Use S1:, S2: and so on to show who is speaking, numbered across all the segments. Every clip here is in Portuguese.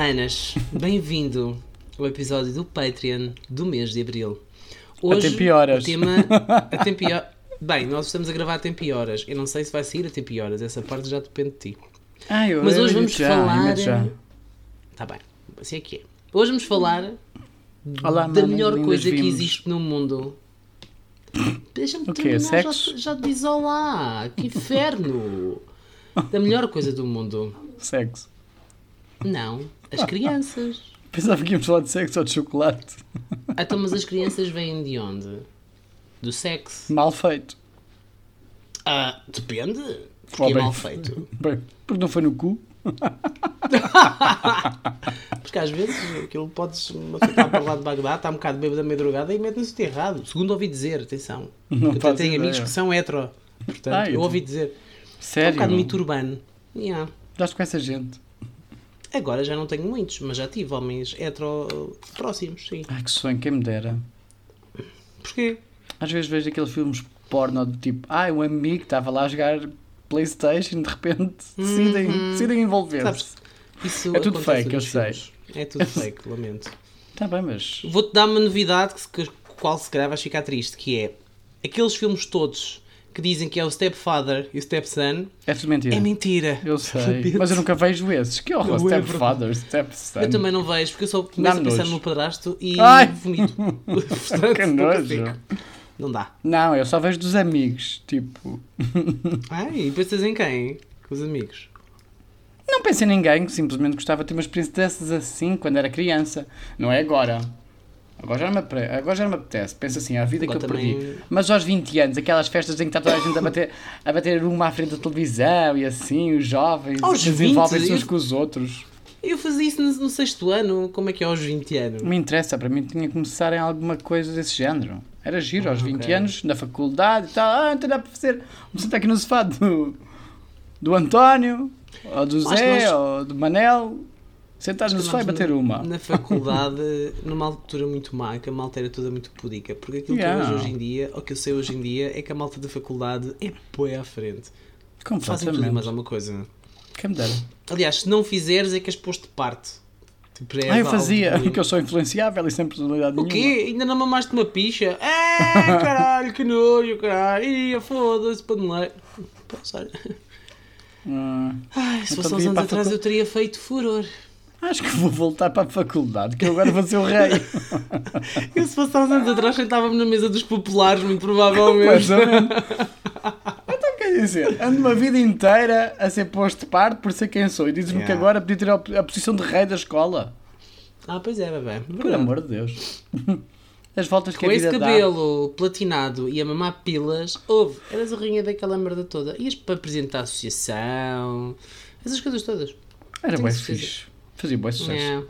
S1: Manas, bem-vindo ao episódio do Patreon do mês de Abril. Hoje,
S2: a tempo horas.
S1: o tema... A horas. Bem, nós estamos a gravar a tempo horas. Eu não sei se vai sair a tempo horas, essa parte já depende de ti.
S2: Ah, eu,
S1: Mas hoje vamos
S2: já,
S1: falar...
S2: já.
S1: Tá bem, assim é que é. Hoje vamos falar
S2: Olá,
S1: da
S2: manas
S1: melhor coisa que
S2: vimos.
S1: existe no mundo. Deixa-me
S2: O quê?
S1: terminar, já,
S2: Sexo?
S1: já te diz olá, que inferno! Da melhor coisa do mundo.
S2: Sexo.
S1: Não, as crianças.
S2: Pensava que íamos falar de sexo ou de chocolate.
S1: Então, mas as crianças vêm de onde? Do sexo?
S2: Mal feito.
S1: Ah, depende. Porque
S2: Oh,
S1: é mal feito.
S2: Bem, porque não foi no cu.
S1: Porque às vezes aquilo podes pessoa está para lá de Bagdá, está um bocado bêbado da meia-drogada e mete no sítio errado. Segundo ouvi dizer, atenção.
S2: Não
S1: eu tenho amigos que são hetero. Portanto,
S2: Ah,
S1: eu ouvi dizer. É um
S2: Sério?
S1: bocado mito urbano. Yeah.
S2: Estás com essa gente.
S1: Agora já não tenho muitos, mas já tive homens hetero próximos, sim.
S2: Ai, que sonho, quem me dera.
S1: Porquê?
S2: Às vezes vejo aqueles filmes porno do tipo, ai, um amigo que estava lá a jogar Playstation de repente decidem, decidem envolver-se.
S1: Uhum. Sabes? Isso
S2: É tudo fake, eu sei.
S1: filmes. É tudo fake, lamento.
S2: Tá bem, mas.
S1: Vou-te dar uma novidade que, que qual se calhar vais ficar triste, que é aqueles filmes todos que dizem que é o Stepfather e o Stepson,
S2: É tudo mentira.
S1: é mentira.
S2: Eu sei. Mas eu nunca vejo esses. Que horror. Stepfather, stepson.
S1: Eu também não vejo, porque eu só começo a pensar no padrasto e
S2: Ai!
S1: vomito. Portanto,
S2: Que
S1: não
S2: nojo.
S1: Não dá.
S2: Não, eu só vejo dos amigos. Tipo.
S1: Ai, e pensas em quem? Com os amigos.
S2: Não penso em ninguém simplesmente gostava de ter umas dessas assim quando era criança. Não é agora. Agora já não me, agora já não me apetece. Penso assim, a vida
S1: Agora
S2: que eu
S1: também-
S2: perdi. Mas aos 20 anos, aquelas festas em que está toda a gente a bater, a bater uma à frente da televisão e assim, os jovens
S1: 20?
S2: desenvolvem-se uns
S1: Eu-
S2: com os outros.
S1: Eu fazia isso no, no sexto ano, como é que é aos 20 anos?
S2: Não me interessa, para mim tinha que começar em alguma coisa desse género. Era giro aos 20
S1: Ah, ok.
S2: anos, na faculdade e tal. Ah, então dá para fazer. Vamos sentar aqui no sofá do, do António, ou do
S1: que
S2: Zé,
S1: nós-
S2: ou do Manel. Sentares no sofá e bater uma.
S1: Na faculdade, numa altura muito má, que a malta era toda muito pudica. Porque aquilo que eu
S2: Yeah.
S1: vejo hoje em dia, ou que eu sei hoje em dia, é que a malta da faculdade é poé à frente. Fazem tudo mais alguma coisa.
S2: Quem me dera.
S1: Aliás, se não fizeres, é que és posto de parte. Tipo, é
S2: Ah, eu fazia,
S1: bullying.
S2: que eu sou influenciável e sem personalidade
S1: O
S2: nenhuma.
S1: quê? Ainda não mamaste uma picha? É, caralho, que nojo, caralho. Ia, foda-se, paneleiro. Pois, olha.
S2: Ah,
S1: Ai, se
S2: Então
S1: fosse uns anos atrás eu teria feito furor.
S2: Acho que vou voltar para a faculdade, que eu agora vou ser o rei.
S1: Eu se fosse há uns anos atrás sentava-me na mesa dos populares, muito provavelmente.
S2: Mais. Então quer dizer, ando uma vida inteira a ser posto de parte por ser quem sou e dizes-me que
S1: Yeah.
S2: agora podia ter a, a posição de rei da escola.
S1: Ah, pois é, bebê.
S2: Por amor de Deus. As voltas que
S1: Com
S2: a
S1: esse
S2: vida dá.
S1: cabelo platinado e a mamar pilas, houve, eras a rainha daquela merda toda. Ias para apresentar a associação, essas coisas todas.
S2: Era
S1: certeza.
S2: fixe. Fazia bom sucesso.
S1: É.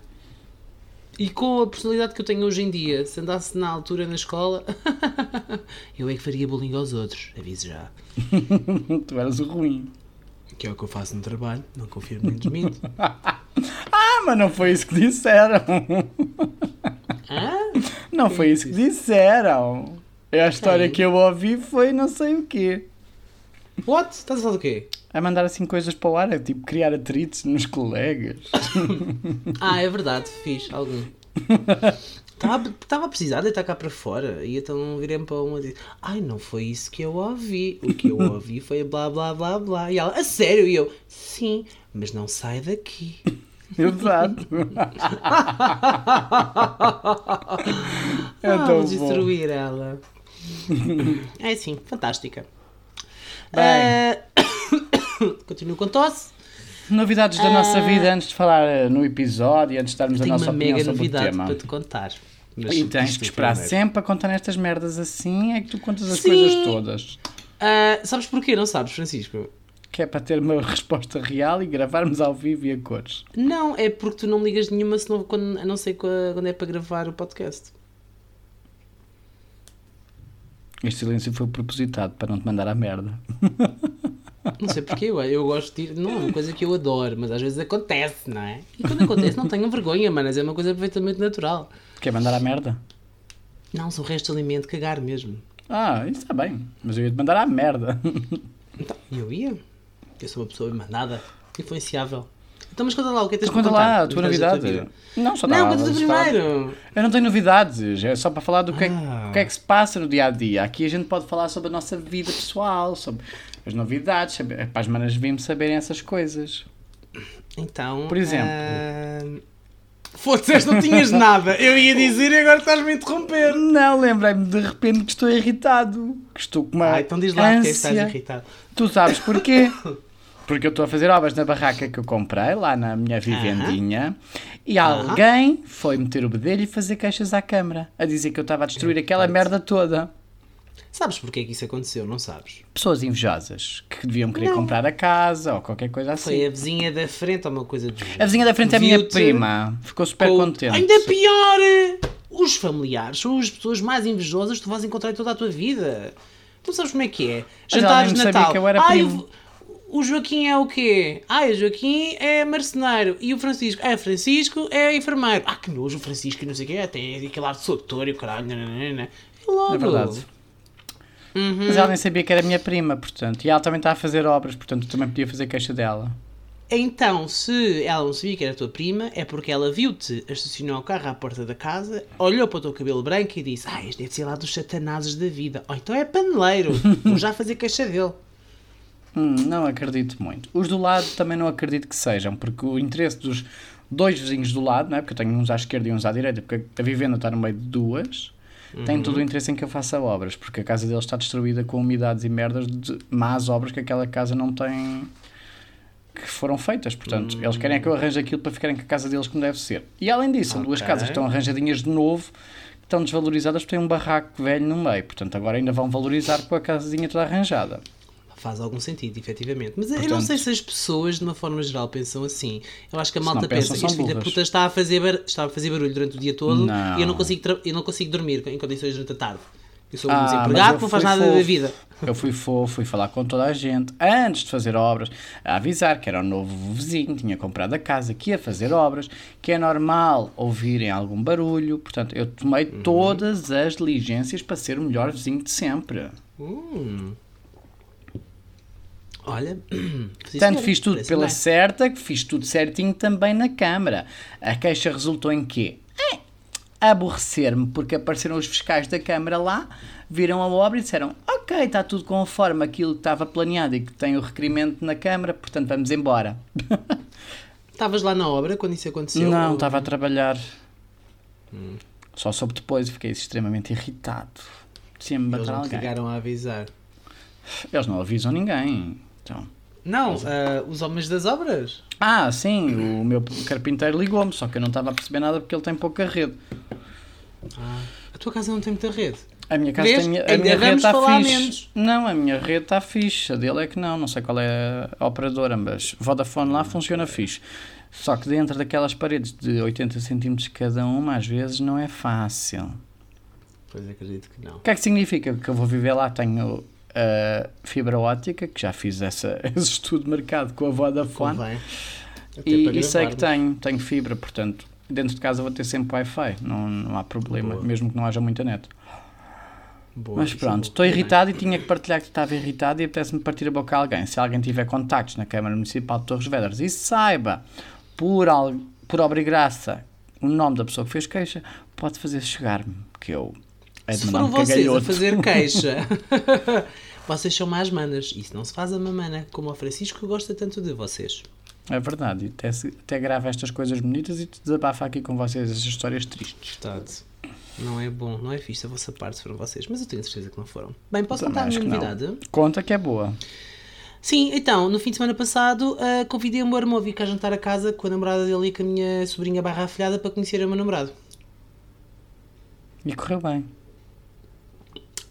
S1: E com a personalidade que eu tenho hoje em dia, se andasse na altura na escola, eu é que faria bullying aos outros, aviso já.
S2: tu eras o ruim.
S1: Que é o que eu faço no trabalho, não confirmo nem desminto.
S2: Ah, mas não foi isso que disseram.
S1: ah?
S2: Não
S1: Quem
S2: foi isso que disseram. É a história
S1: Quem?
S2: que eu ouvi foi não sei o quê.
S1: What? Estás a falar do quê?
S2: A mandar assim coisas para o ar, é tipo criar atritos nos colegas.
S1: Ah, é verdade, fiz algum. Estava a precisar deitar cá para fora e então virei para uma e disse: Ai, não foi isso que eu ouvi. O que eu ouvi foi blá blá blá blá. E ela: A sério? E eu: Sim, mas não sai daqui.
S2: Exato. é tão bom.
S1: destruir ela. é sim, fantástica.
S2: Bem.
S1: Ah, Continuo com tosse.
S2: Novidades da nossa vida antes de falar eh, no episódio, antes de darmos a nossa
S1: uma
S2: opinião
S1: mega
S2: sobre o
S1: novidade
S2: tema.
S1: para te contar. Mas
S2: E tens que esperar
S1: primeiro.
S2: sempre a contar nestas merdas assim, é que tu contas as
S1: Sim.
S2: coisas todas.
S1: Ah, sabes porquê? Não sabes, Francisco?
S2: Que é para ter uma resposta real e gravarmos ao vivo e a cores.
S1: Não, é porque tu não ligas nenhuma senão quando, a não ser qua- quando é para gravar o podcast.
S2: Este silêncio foi propositado para não te mandar a merda.
S1: Não sei porquê, eu, eu gosto de ir. Não é uma coisa que eu adoro, mas às vezes acontece, não é? E quando acontece, não tenham vergonha, manas, é uma coisa perfeitamente natural.
S2: Quer mandar a merda?
S1: Não, são restos de alimento, cagar mesmo.
S2: Ah, isso está bem. Mas eu ia te mandar a merda.
S1: Então, eu ia. Eu sou uma pessoa mandada, influenciável. Então, mas conta lá, o que é que tens
S2: Conta lá, a tua novidade.
S1: vida?
S2: Não, só
S1: Não,
S2: estava
S1: conta tu primeiro.
S2: Eu não tenho novidades, é só para falar do que, é, que-
S1: Ah.
S2: que é que se passa no dia a dia. Aqui a gente pode falar sobre a nossa vida pessoal, sobre as novidades, saber, para as manas vimos saberem essas coisas.
S1: Então.
S2: Por exemplo?
S1: ah, Foda-se, não tinhas nada. Eu ia dizer e agora estás-me a interromper.
S2: Não, lembrei-me de repente que estou irritado, que estou com uma
S1: Ah, então diz lá porque é que estás
S2: ânsia.
S1: irritado.
S2: Tu sabes porquê? Porque eu estou a fazer obras na barraca que eu comprei, lá na minha vivendinha, e
S1: Aham.
S2: alguém foi meter o bedelho e fazer queixas à câmara, a dizer que eu estava a destruir aquela merda toda.
S1: Sabes porque é que isso aconteceu? Não sabes?
S2: Pessoas invejosas que deviam querer
S1: Não.
S2: comprar a casa ou qualquer coisa assim.
S1: Foi a vizinha da frente ou uma coisa do.
S2: A vizinha da frente é a minha prima, ficou super
S1: com-
S2: contente.
S1: Ainda pior! Os familiares são as pessoas mais invejosas que tu vais encontrar em toda a tua vida. Tu sabes como é que é? Jantares de Natal.
S2: que eu
S1: o, Joaquim é o quê? Ai, o Joaquim é marceneiro. E o Francisco? É, Francisco é enfermeiro. Ah, que nojo, o Francisco, não sei o quê. Tem aquele ar de doutor e o caralho. logo.
S2: É verdade.
S1: Uhum.
S2: Mas ela nem sabia que era minha prima, portanto. E ela também está a fazer obras, portanto, também podia fazer queixa dela.
S1: Então, se ela não sabia que era a tua prima, é porque ela viu-te, estacionou o carro à porta da casa, olhou para o teu cabelo branco e disse: Ah, este deve ser lá dos satanazes da vida. Ou então é paneleiro, vou já fazer queixa dele.
S2: Hum, não acredito muito. Os do lado também não acredito que sejam, porque o interesse dos dois vizinhos do lado, não é? porque eu tenho uns à esquerda e uns à direita, porque a vivenda está no meio de duas, tem todo o interesse em que eu faça obras, porque a casa deles está destruída com umidades e merdas de más obras que aquela casa não tem. que foram feitas. Portanto, eles querem é que eu arranje aquilo para ficarem com a casa deles como deve ser. E além disso, são duas casas que estão arranjadinhas de novo. que Estão desvalorizadas porque tem um barraco velho no meio, portanto agora ainda vão valorizar com a casinha toda arranjada.
S1: Faz algum sentido, efetivamente. Mas eu não
S2: Portanto-
S1: sei se as pessoas, de uma forma geral, pensam assim. Eu acho que a malta pensa que este filho da puta está a, fazer bar... está a fazer barulho durante o dia todo
S2: Não.
S1: e eu não consigo, tra- eu não consigo dormir em condições durante a tarde. Eu sou um
S2: Ah,
S1: desempregado que não faz nada da
S2: fofo.
S1: vida.
S2: Eu fui fofo, fui falar com toda a gente, antes de fazer obras, a avisar que era o novo vizinho, tinha comprado a casa, que ia fazer obras, que é normal ouvirem algum barulho. Portanto, eu tomei
S1: Uhum.
S2: todas as diligências para ser o melhor vizinho de sempre.
S1: Hum. Olha, senhora,
S2: fiz tudo pela
S1: bem.
S2: certa, que fiz tudo certinho também na Câmara. A queixa resultou em quê? É, aborrecer-me, porque apareceram os fiscais da Câmara lá, viram a obra e disseram: Ok, está tudo conforme aquilo que estava planeado e que tem o requerimento na Câmara, portanto vamos embora.
S1: Estavas lá na obra quando isso aconteceu?
S2: Não,
S1: Ou-
S2: estava a trabalhar. Só soube depois e fiquei extremamente irritado. Tinha-me
S1: Eles não
S2: alguém.
S1: ligaram a avisar.
S2: Eles não avisam ninguém. Então.
S1: Não, ah, os homens das obras.
S2: Ah, sim, o meu carpinteiro ligou-me, só que eu não estava a perceber nada porque ele tem pouca rede.
S1: A tua casa não tem muita rede.
S2: A minha casa
S1: Vês?
S2: tem a minha rede está fixe.
S1: menos.
S2: Não, a minha rede está fixe. A dele é que não. Não sei qual é a operadora, mas Vodafone lá funciona fixe. Só que dentro daquelas paredes de 80 cm cada uma, às vezes não é fácil.
S1: Pois acredito que não.
S2: O que é que significa? Que eu vou viver lá, tenho a fibra ótica, que já fiz essa, esse estudo de mercado com a Vodafone.
S1: Convém. Até
S2: E, e sei que tenho, tenho fibra, portanto, dentro de casa vou ter sempre Wi-Fi. Não, não há problema,
S1: Boa.
S2: mesmo que não haja muita net.
S1: Boa,
S2: Mas
S1: é
S2: pronto, estou irritado e tinha que partilhar que estava irritado e apetece-me partir a boca a alguém. Se alguém tiver contactos na Câmara Municipal de Torres Vedras e saiba, por, al, por obra e graça, o nome da pessoa que fez queixa, pode fazer chegar-me, que eu é
S1: Se foram vocês a fazer queixa, vocês são mais manas. Isso não se faz a mamana, como o Francisco gosta tanto de vocês.
S2: É verdade, e até, até grava estas coisas bonitas e te desabafa aqui com vocês estas histórias tristes.
S1: Verdade. Não é bom, não é fixe a vossa parte foram vocês, mas eu tenho certeza que não foram. Bem, posso
S2: Também
S1: contar a minha
S2: que não.
S1: novidade?
S2: Conta que é boa.
S1: Sim, então, no fim de semana passado, ah, convidei o meu irmão a vir cá jantar a casa com a namorada dele e com a minha sobrinha barra afilhada para conhecer o meu namorado.
S2: E correu bem.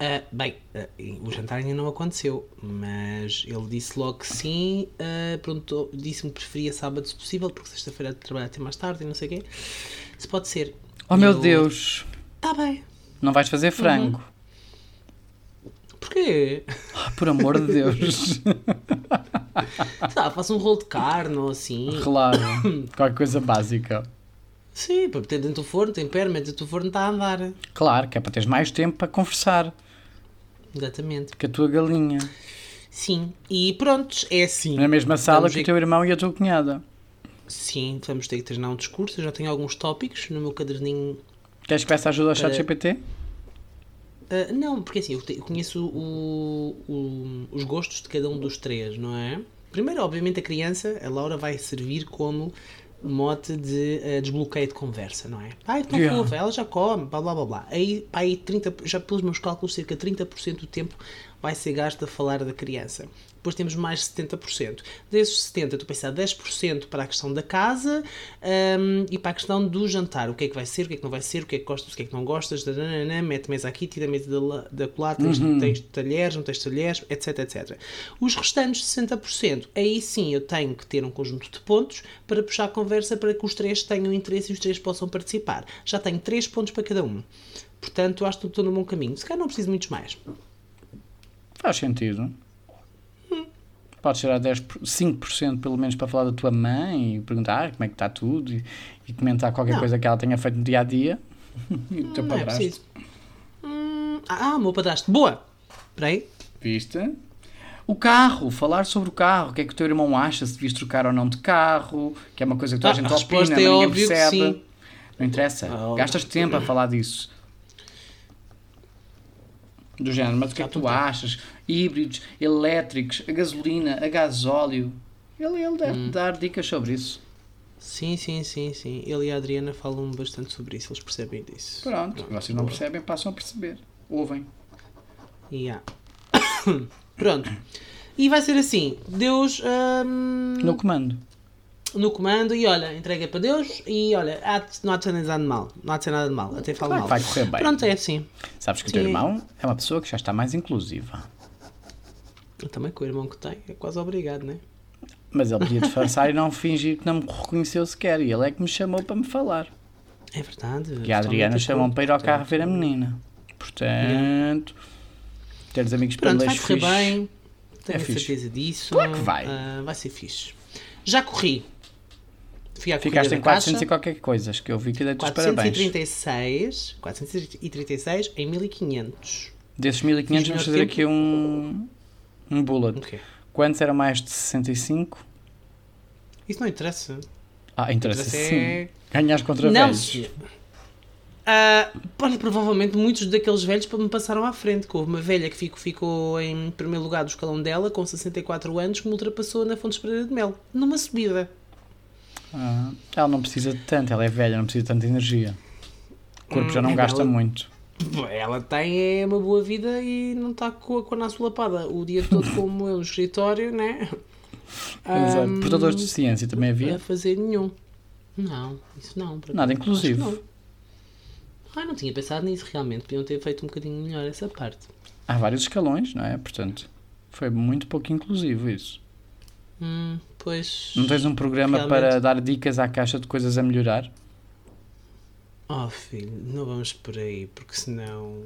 S1: Ah, bem, ah, o jantar ainda não aconteceu, mas ele disse logo que sim. pronto, disse-me que preferia sábado se possível, porque sexta-feira trabalhar até mais tarde e não sei o quê. Se pode ser.
S2: Oh meu
S1: eu,
S2: Deus,
S1: Tá bem.
S2: não vais fazer frango.
S1: Porquê?
S2: Ah, por amor de Deus.
S1: Lá, faço um rolo de carne ou assim.
S2: claro, qualquer coisa básica.
S1: Sim, para meter dentro do forno, tempero, mete dentro do forno, está a andar.
S2: Claro, que é para teres mais tempo para conversar
S1: Exatamente.
S2: com a tua galinha.
S1: Sim. E pronto, é assim.
S2: Na mesma sala
S1: Vamos
S2: que o teu irmão e a tua cunhada.
S1: Sim, vamos ter que treinar um discurso. Eu já tenho alguns tópicos no meu caderninho.
S2: Queres que peça ajuda ao chat
S1: Para-
S2: GPT?
S1: Ah, não, porque assim, eu, te- eu conheço o- o- os gostos de cada um dos três, não é? Primeiro, obviamente, a criança, a Laura, vai servir como mote de ah, desbloqueio de conversa, não é? Ai, tão
S2: Yeah.
S1: fofa, ela já come, blá blá blá blá. Aí, pá, aí 30, já pelos meus cálculos, cerca de 30% do tempo vai ser gasto a falar da criança. Depois temos mais 70%. Desses 70%, tu pensar 10% para a questão da casa hum, e para a questão do jantar. O que é que vai ser, o que é que não vai ser, o que é que gostas, o que é que não gostas, dananana, mete mesa aqui, tira mesa da, da colar, tens, tens talheres, não tens talheres, etc, etc. Os restantes 60%, aí sim eu tenho que ter um conjunto de pontos para puxar a conversa para que os três tenham interesse e os três possam participar. Já tenho 3 pontos para cada um. Portanto, acho que estou no bom caminho. Se calhar não preciso muitos mais.
S2: Faz sentido. Podes tirar 10, 5% pelo menos para falar da tua mãe e perguntar como é que está tudo e, e comentar qualquer
S1: Não.
S2: coisa que ela tenha feito no dia a dia. e o teu
S1: Não é
S2: padrasto.
S1: preciso. Hum, ah, meu padrasto. Boa! Espera aí.
S2: Viste? O carro, falar sobre o carro, o que é que o teu irmão acha, se devias trocar ou não de carro, que é uma coisa que toda
S1: Ah,
S2: a gente
S1: a
S2: opina,
S1: é
S2: ninguém percebe. Não interessa.
S1: Ah,
S2: Gastas tempo a falar disso. Do género, mas o que é que tu achas? Híbridos, elétricos, a gasolina, a gasóleo. Ele, ele deve
S1: Hum.
S2: dar dicas sobre isso.
S1: Sim, sim, sim, sim. Ele e a Adriana falam bastante sobre isso, eles percebem disso.
S2: Pronto, vocês não percebem, passam a perceber. Ouvem.
S1: Yeah. Pronto. E vai ser assim: Deus hum,
S2: No comando.
S1: no comando e olha, entrega para Deus e olha, há de- não há de ser nada de mal. Não há de ser nada de mal. Até falo
S2: Claro
S1: mal.
S2: vai correr bem.
S1: Pronto, é assim.
S2: Sabes que o teu irmão é uma pessoa que já está mais inclusiva.
S1: Também com o irmão que tem, é quase obrigado, né?
S2: Mas ele podia disfarçar e não fingir que não me reconheceu sequer. E ele é que me chamou para me falar.
S1: É verdade.
S2: E a Adriana chamou-me para ir ao carro ver a menina. Portanto, teres amigos para
S1: Pronto,
S2: ler
S1: vai correr bem. Tenho
S2: É
S1: a
S2: fixe.
S1: certeza disso.
S2: Claro que vai.
S1: Ah, vai ser fixe. Já corri. Fui à
S2: Ficaste em 400
S1: caixa.
S2: e qualquer coisas, que eu vi que dei-te os parabéns.
S1: 436, 436 em 1500.
S2: Desses 1500
S1: Fiz
S2: vamos fazer
S1: tempo.
S2: aqui um, um bullet.
S1: O quê?
S2: Quantos eram mais de 65?
S1: Isso não interessa.
S2: Ah, interessa
S1: Interessa
S2: sim.
S1: é-
S2: Ganhas contra
S1: Não,
S2: velhos.
S1: olha, provavelmente muitos daqueles velhos me passaram à frente. que Houve uma velha que ficou, ficou em primeiro lugar do escalão dela, com 64 anos, que me ultrapassou na Fonte Pereira de Mel, numa subida.
S2: Ah, ela não precisa de tanto, ela é velha, não precisa de tanta energia. O corpo já não
S1: Hum,
S2: gasta
S1: ela-
S2: muito.
S1: Ela tem é, uma boa vida e não está com a, com a naça lapada o dia todo como eu no escritório, né?
S2: Exato.
S1: Ahm,
S2: Portadores de ciência também havia?
S1: A fazer nenhum. Não, isso não.
S2: Nada inclusivo.
S1: Não. Ah, não tinha pensado nisso realmente. Podiam ter feito um bocadinho melhor essa parte.
S2: Há vários escalões, não é? Portanto, foi muito pouco inclusivo isso.
S1: Hum, pois.
S2: Não tens um programa
S1: Realmente.
S2: para dar dicas à caixa de coisas a melhorar?
S1: Oh, filho, não vamos por aí, porque senão.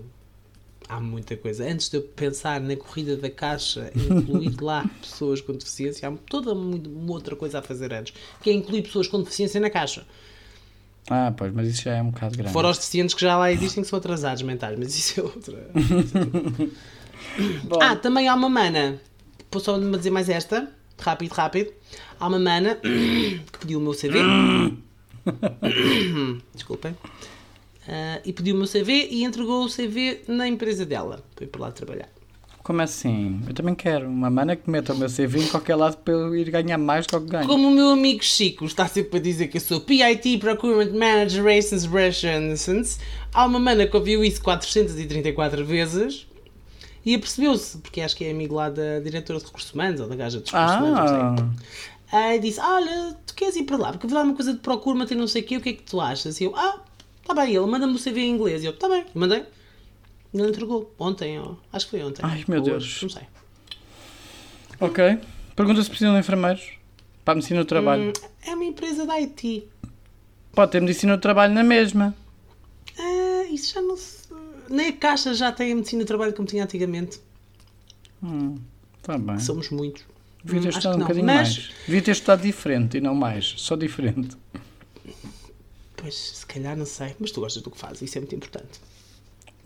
S1: Há muita coisa. Antes de eu pensar na corrida da caixa incluir lá pessoas com deficiência, há toda uma outra coisa a fazer antes, que é incluir pessoas com deficiência na caixa.
S2: Ah, pois, mas isso já é um bocado grande.
S1: Fora os deficientes que já lá existem que são atrasados mentais, mas isso é outra. Ah, também há uma mana. Posso só me dizer mais esta? Rápido, rápido. Há uma mana que pediu o meu CV. Desculpem. Ah, e pediu o meu CV e entregou o CV na empresa dela. Foi por lá trabalhar.
S2: como assim? Eu também quero uma mana que meta o meu CV em qualquer lado para eu ir ganhar mais do que ganho.
S1: Como o meu amigo Chico está sempre a dizer que eu sou PIT Procurement Manager Races Relations, há uma mana que ouviu isso 434 vezes e apercebeu-se, porque acho que é amigo lá da diretora de recursos humanos ou da gaja de recursos humanos, não sei.
S2: Ah,
S1: Aí disse: Olha, tu queres ir para lá? Porque vou dar uma coisa de procura, e não sei o quê, o que é que tu achas? E eu: Ah, tá bem. Ele manda-me o CV em inglês. E eu: Tá bem, mandei. Ele entregou ontem, ó. acho que foi ontem.
S2: Ai, meu Deus.
S1: hoje, Não sei.
S2: ok. Pergunta se precisam de enfermeiros para a medicina do trabalho.
S1: Hum, é uma empresa da IT.
S2: Pode ter medicina do trabalho na mesma.
S1: Ah, isso já não se. Nem a Caixa já tem a medicina de trabalho como tinha antigamente.
S2: Está bem.
S1: Somos muitos.
S2: Devia ter
S1: Hum,
S2: estudado um bocadinho
S1: Mas,
S2: mais. Devia ter estudado diferente e não mais. Só diferente.
S1: pois, se calhar não sei. Mas tu gostas do que fazes, isso é muito importante.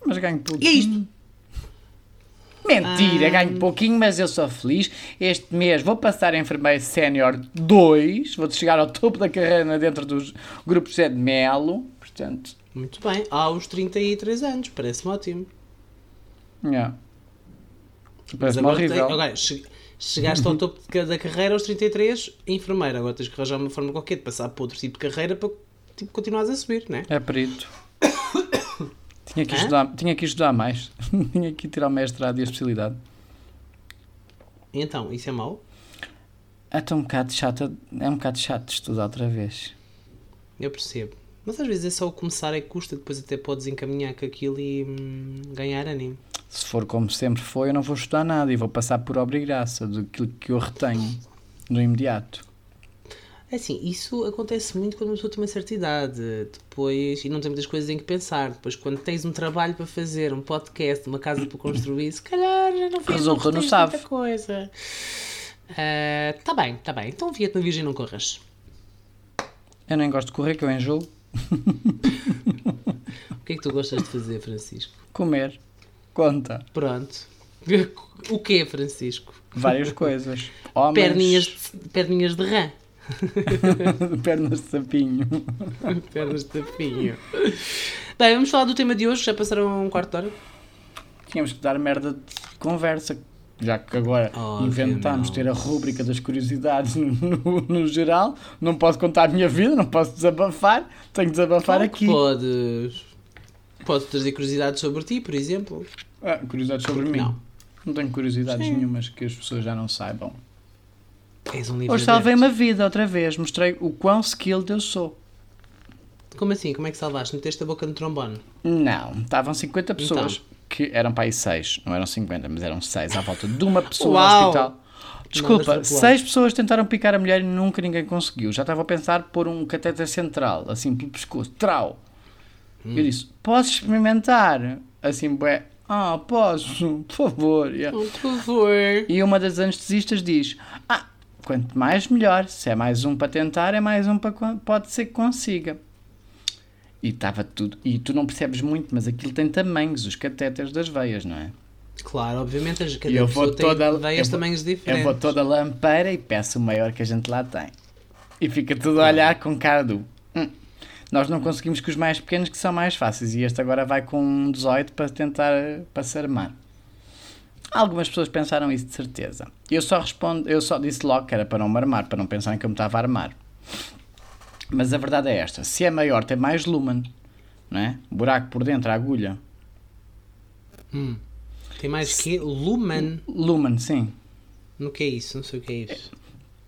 S2: Mas ganho pouco.
S1: E é isto.
S2: Mentira,
S1: Ah.
S2: ganho pouquinho, mas eu sou feliz. Este mês vou passar a enfermeiro sénior 2, vou chegar ao topo da carreira dentro dos grupos Zé de Melo. Portanto,
S1: Muito bem. Aos 33 anos, parece-me ótimo.
S2: yeah. Parece-me horrível.
S1: tem- agora, che- chegaste ao topo de da carreira aos 33, enfermeira. Agora tens que arranjar uma forma qualquer de passar para outro tipo de carreira para tipo, continuares a subir, não é?
S2: É perito. tinha, que
S1: Hã?
S2: estudar, tinha que estudar mais. tinha que tirar o mestrado e a especialidade.
S1: E então, isso é mau?
S2: É tão um bocado chato, é um bocado chato estudar outra vez.
S1: Eu percebo. Mas às vezes é só o começar é que custa, depois até podes encaminhar com aquilo e hum, ganhar ânimo.
S2: Se for como sempre foi, eu não vou estudar nada e vou passar por obra e graça daquilo que eu retenho no imediato.
S1: É assim, isso acontece muito quando uma pessoa tem uma certa idade, depois, e não tem muitas coisas em que pensar. Depois, quando tens um trabalho para fazer, um podcast, uma casa para construir, se calhar já não fez
S2: Resulta
S1: não muita coisa. Ah, tá bem, tá bem. Então via-te na Virgem não corras.
S2: Eu nem gosto de correr, que eu enjoo.
S1: O que é que tu gostas de fazer, Francisco?
S2: Comer. Conta.
S1: Pronto. O que é, Francisco?
S2: Várias coisas. Homens.
S1: Perninhas de, perninhas de rã.
S2: Pernas de sapinho.
S1: Pernas de tapinho. Bem, vamos falar do tema de hoje. Já passaram um quarto de hora?
S2: Tínhamos que dar merda de conversa. Já que agora
S1: Oh,
S2: inventámos ter a rúbrica das curiosidades no, no geral, não posso contar a minha vida, não posso desabafar, tenho que desabafar
S1: Claro que
S2: aqui.
S1: Podes. Podes trazer curiosidades sobre ti, por exemplo.
S2: Ah, curiosidades sobre mim.
S1: Não.
S2: Não tenho curiosidades
S1: Sim.
S2: nenhumas que as pessoas já não saibam.
S1: És um livro
S2: Hoje salvei uma vida outra vez, mostrei o quão skilled eu sou.
S1: Como assim? Como é que salvaste? Meteste a boca no trombone?
S2: Não, estavam 50 pessoas,
S1: Então.
S2: que eram para aí 6, não eram 50, mas eram 6 à volta de uma pessoa
S1: Uau!
S2: no hospital. Desculpa. 6 pessoas tentaram picar a mulher e nunca ninguém conseguiu. Já estava a pensar pôr um catéter central, assim pelo pescoço, trau. Eu disse, posso experimentar? Assim, bué, ah, posso, por favor. E-
S1: Por favor.
S2: E uma das anestesistas diz, ah, quanto mais melhor, se é mais um para tentar, é mais um para pode ser que consiga. E estava tudo. E tu não percebes muito, mas aquilo tem tamanhos, os catéteres das veias, não é?
S1: Claro, obviamente, as- cada
S2: eu vou toda-
S1: tem veias
S2: eu vou-
S1: tamanhos
S2: Eu
S1: diferentes.
S2: vou toda lampeira e peço o maior que a gente lá tem. E fica tudo a olhar com cara do. "Hum, nós não conseguimos com os mais pequenos que são mais fáceis. E este agora vai com um 18 para tentar para se armar. Algumas pessoas pensaram isso de certeza. Eu só respondo, eu só disse logo que era para não me armar, para não pensarem que eu me estava a armar. Mas a verdade é esta: se é maior, tem mais lumen, não é? Buraco por dentro, a agulha.
S1: Hum. Tem mais que Lumen.
S2: Lumen, sim.
S1: No que é isso? Não sei o que é isso.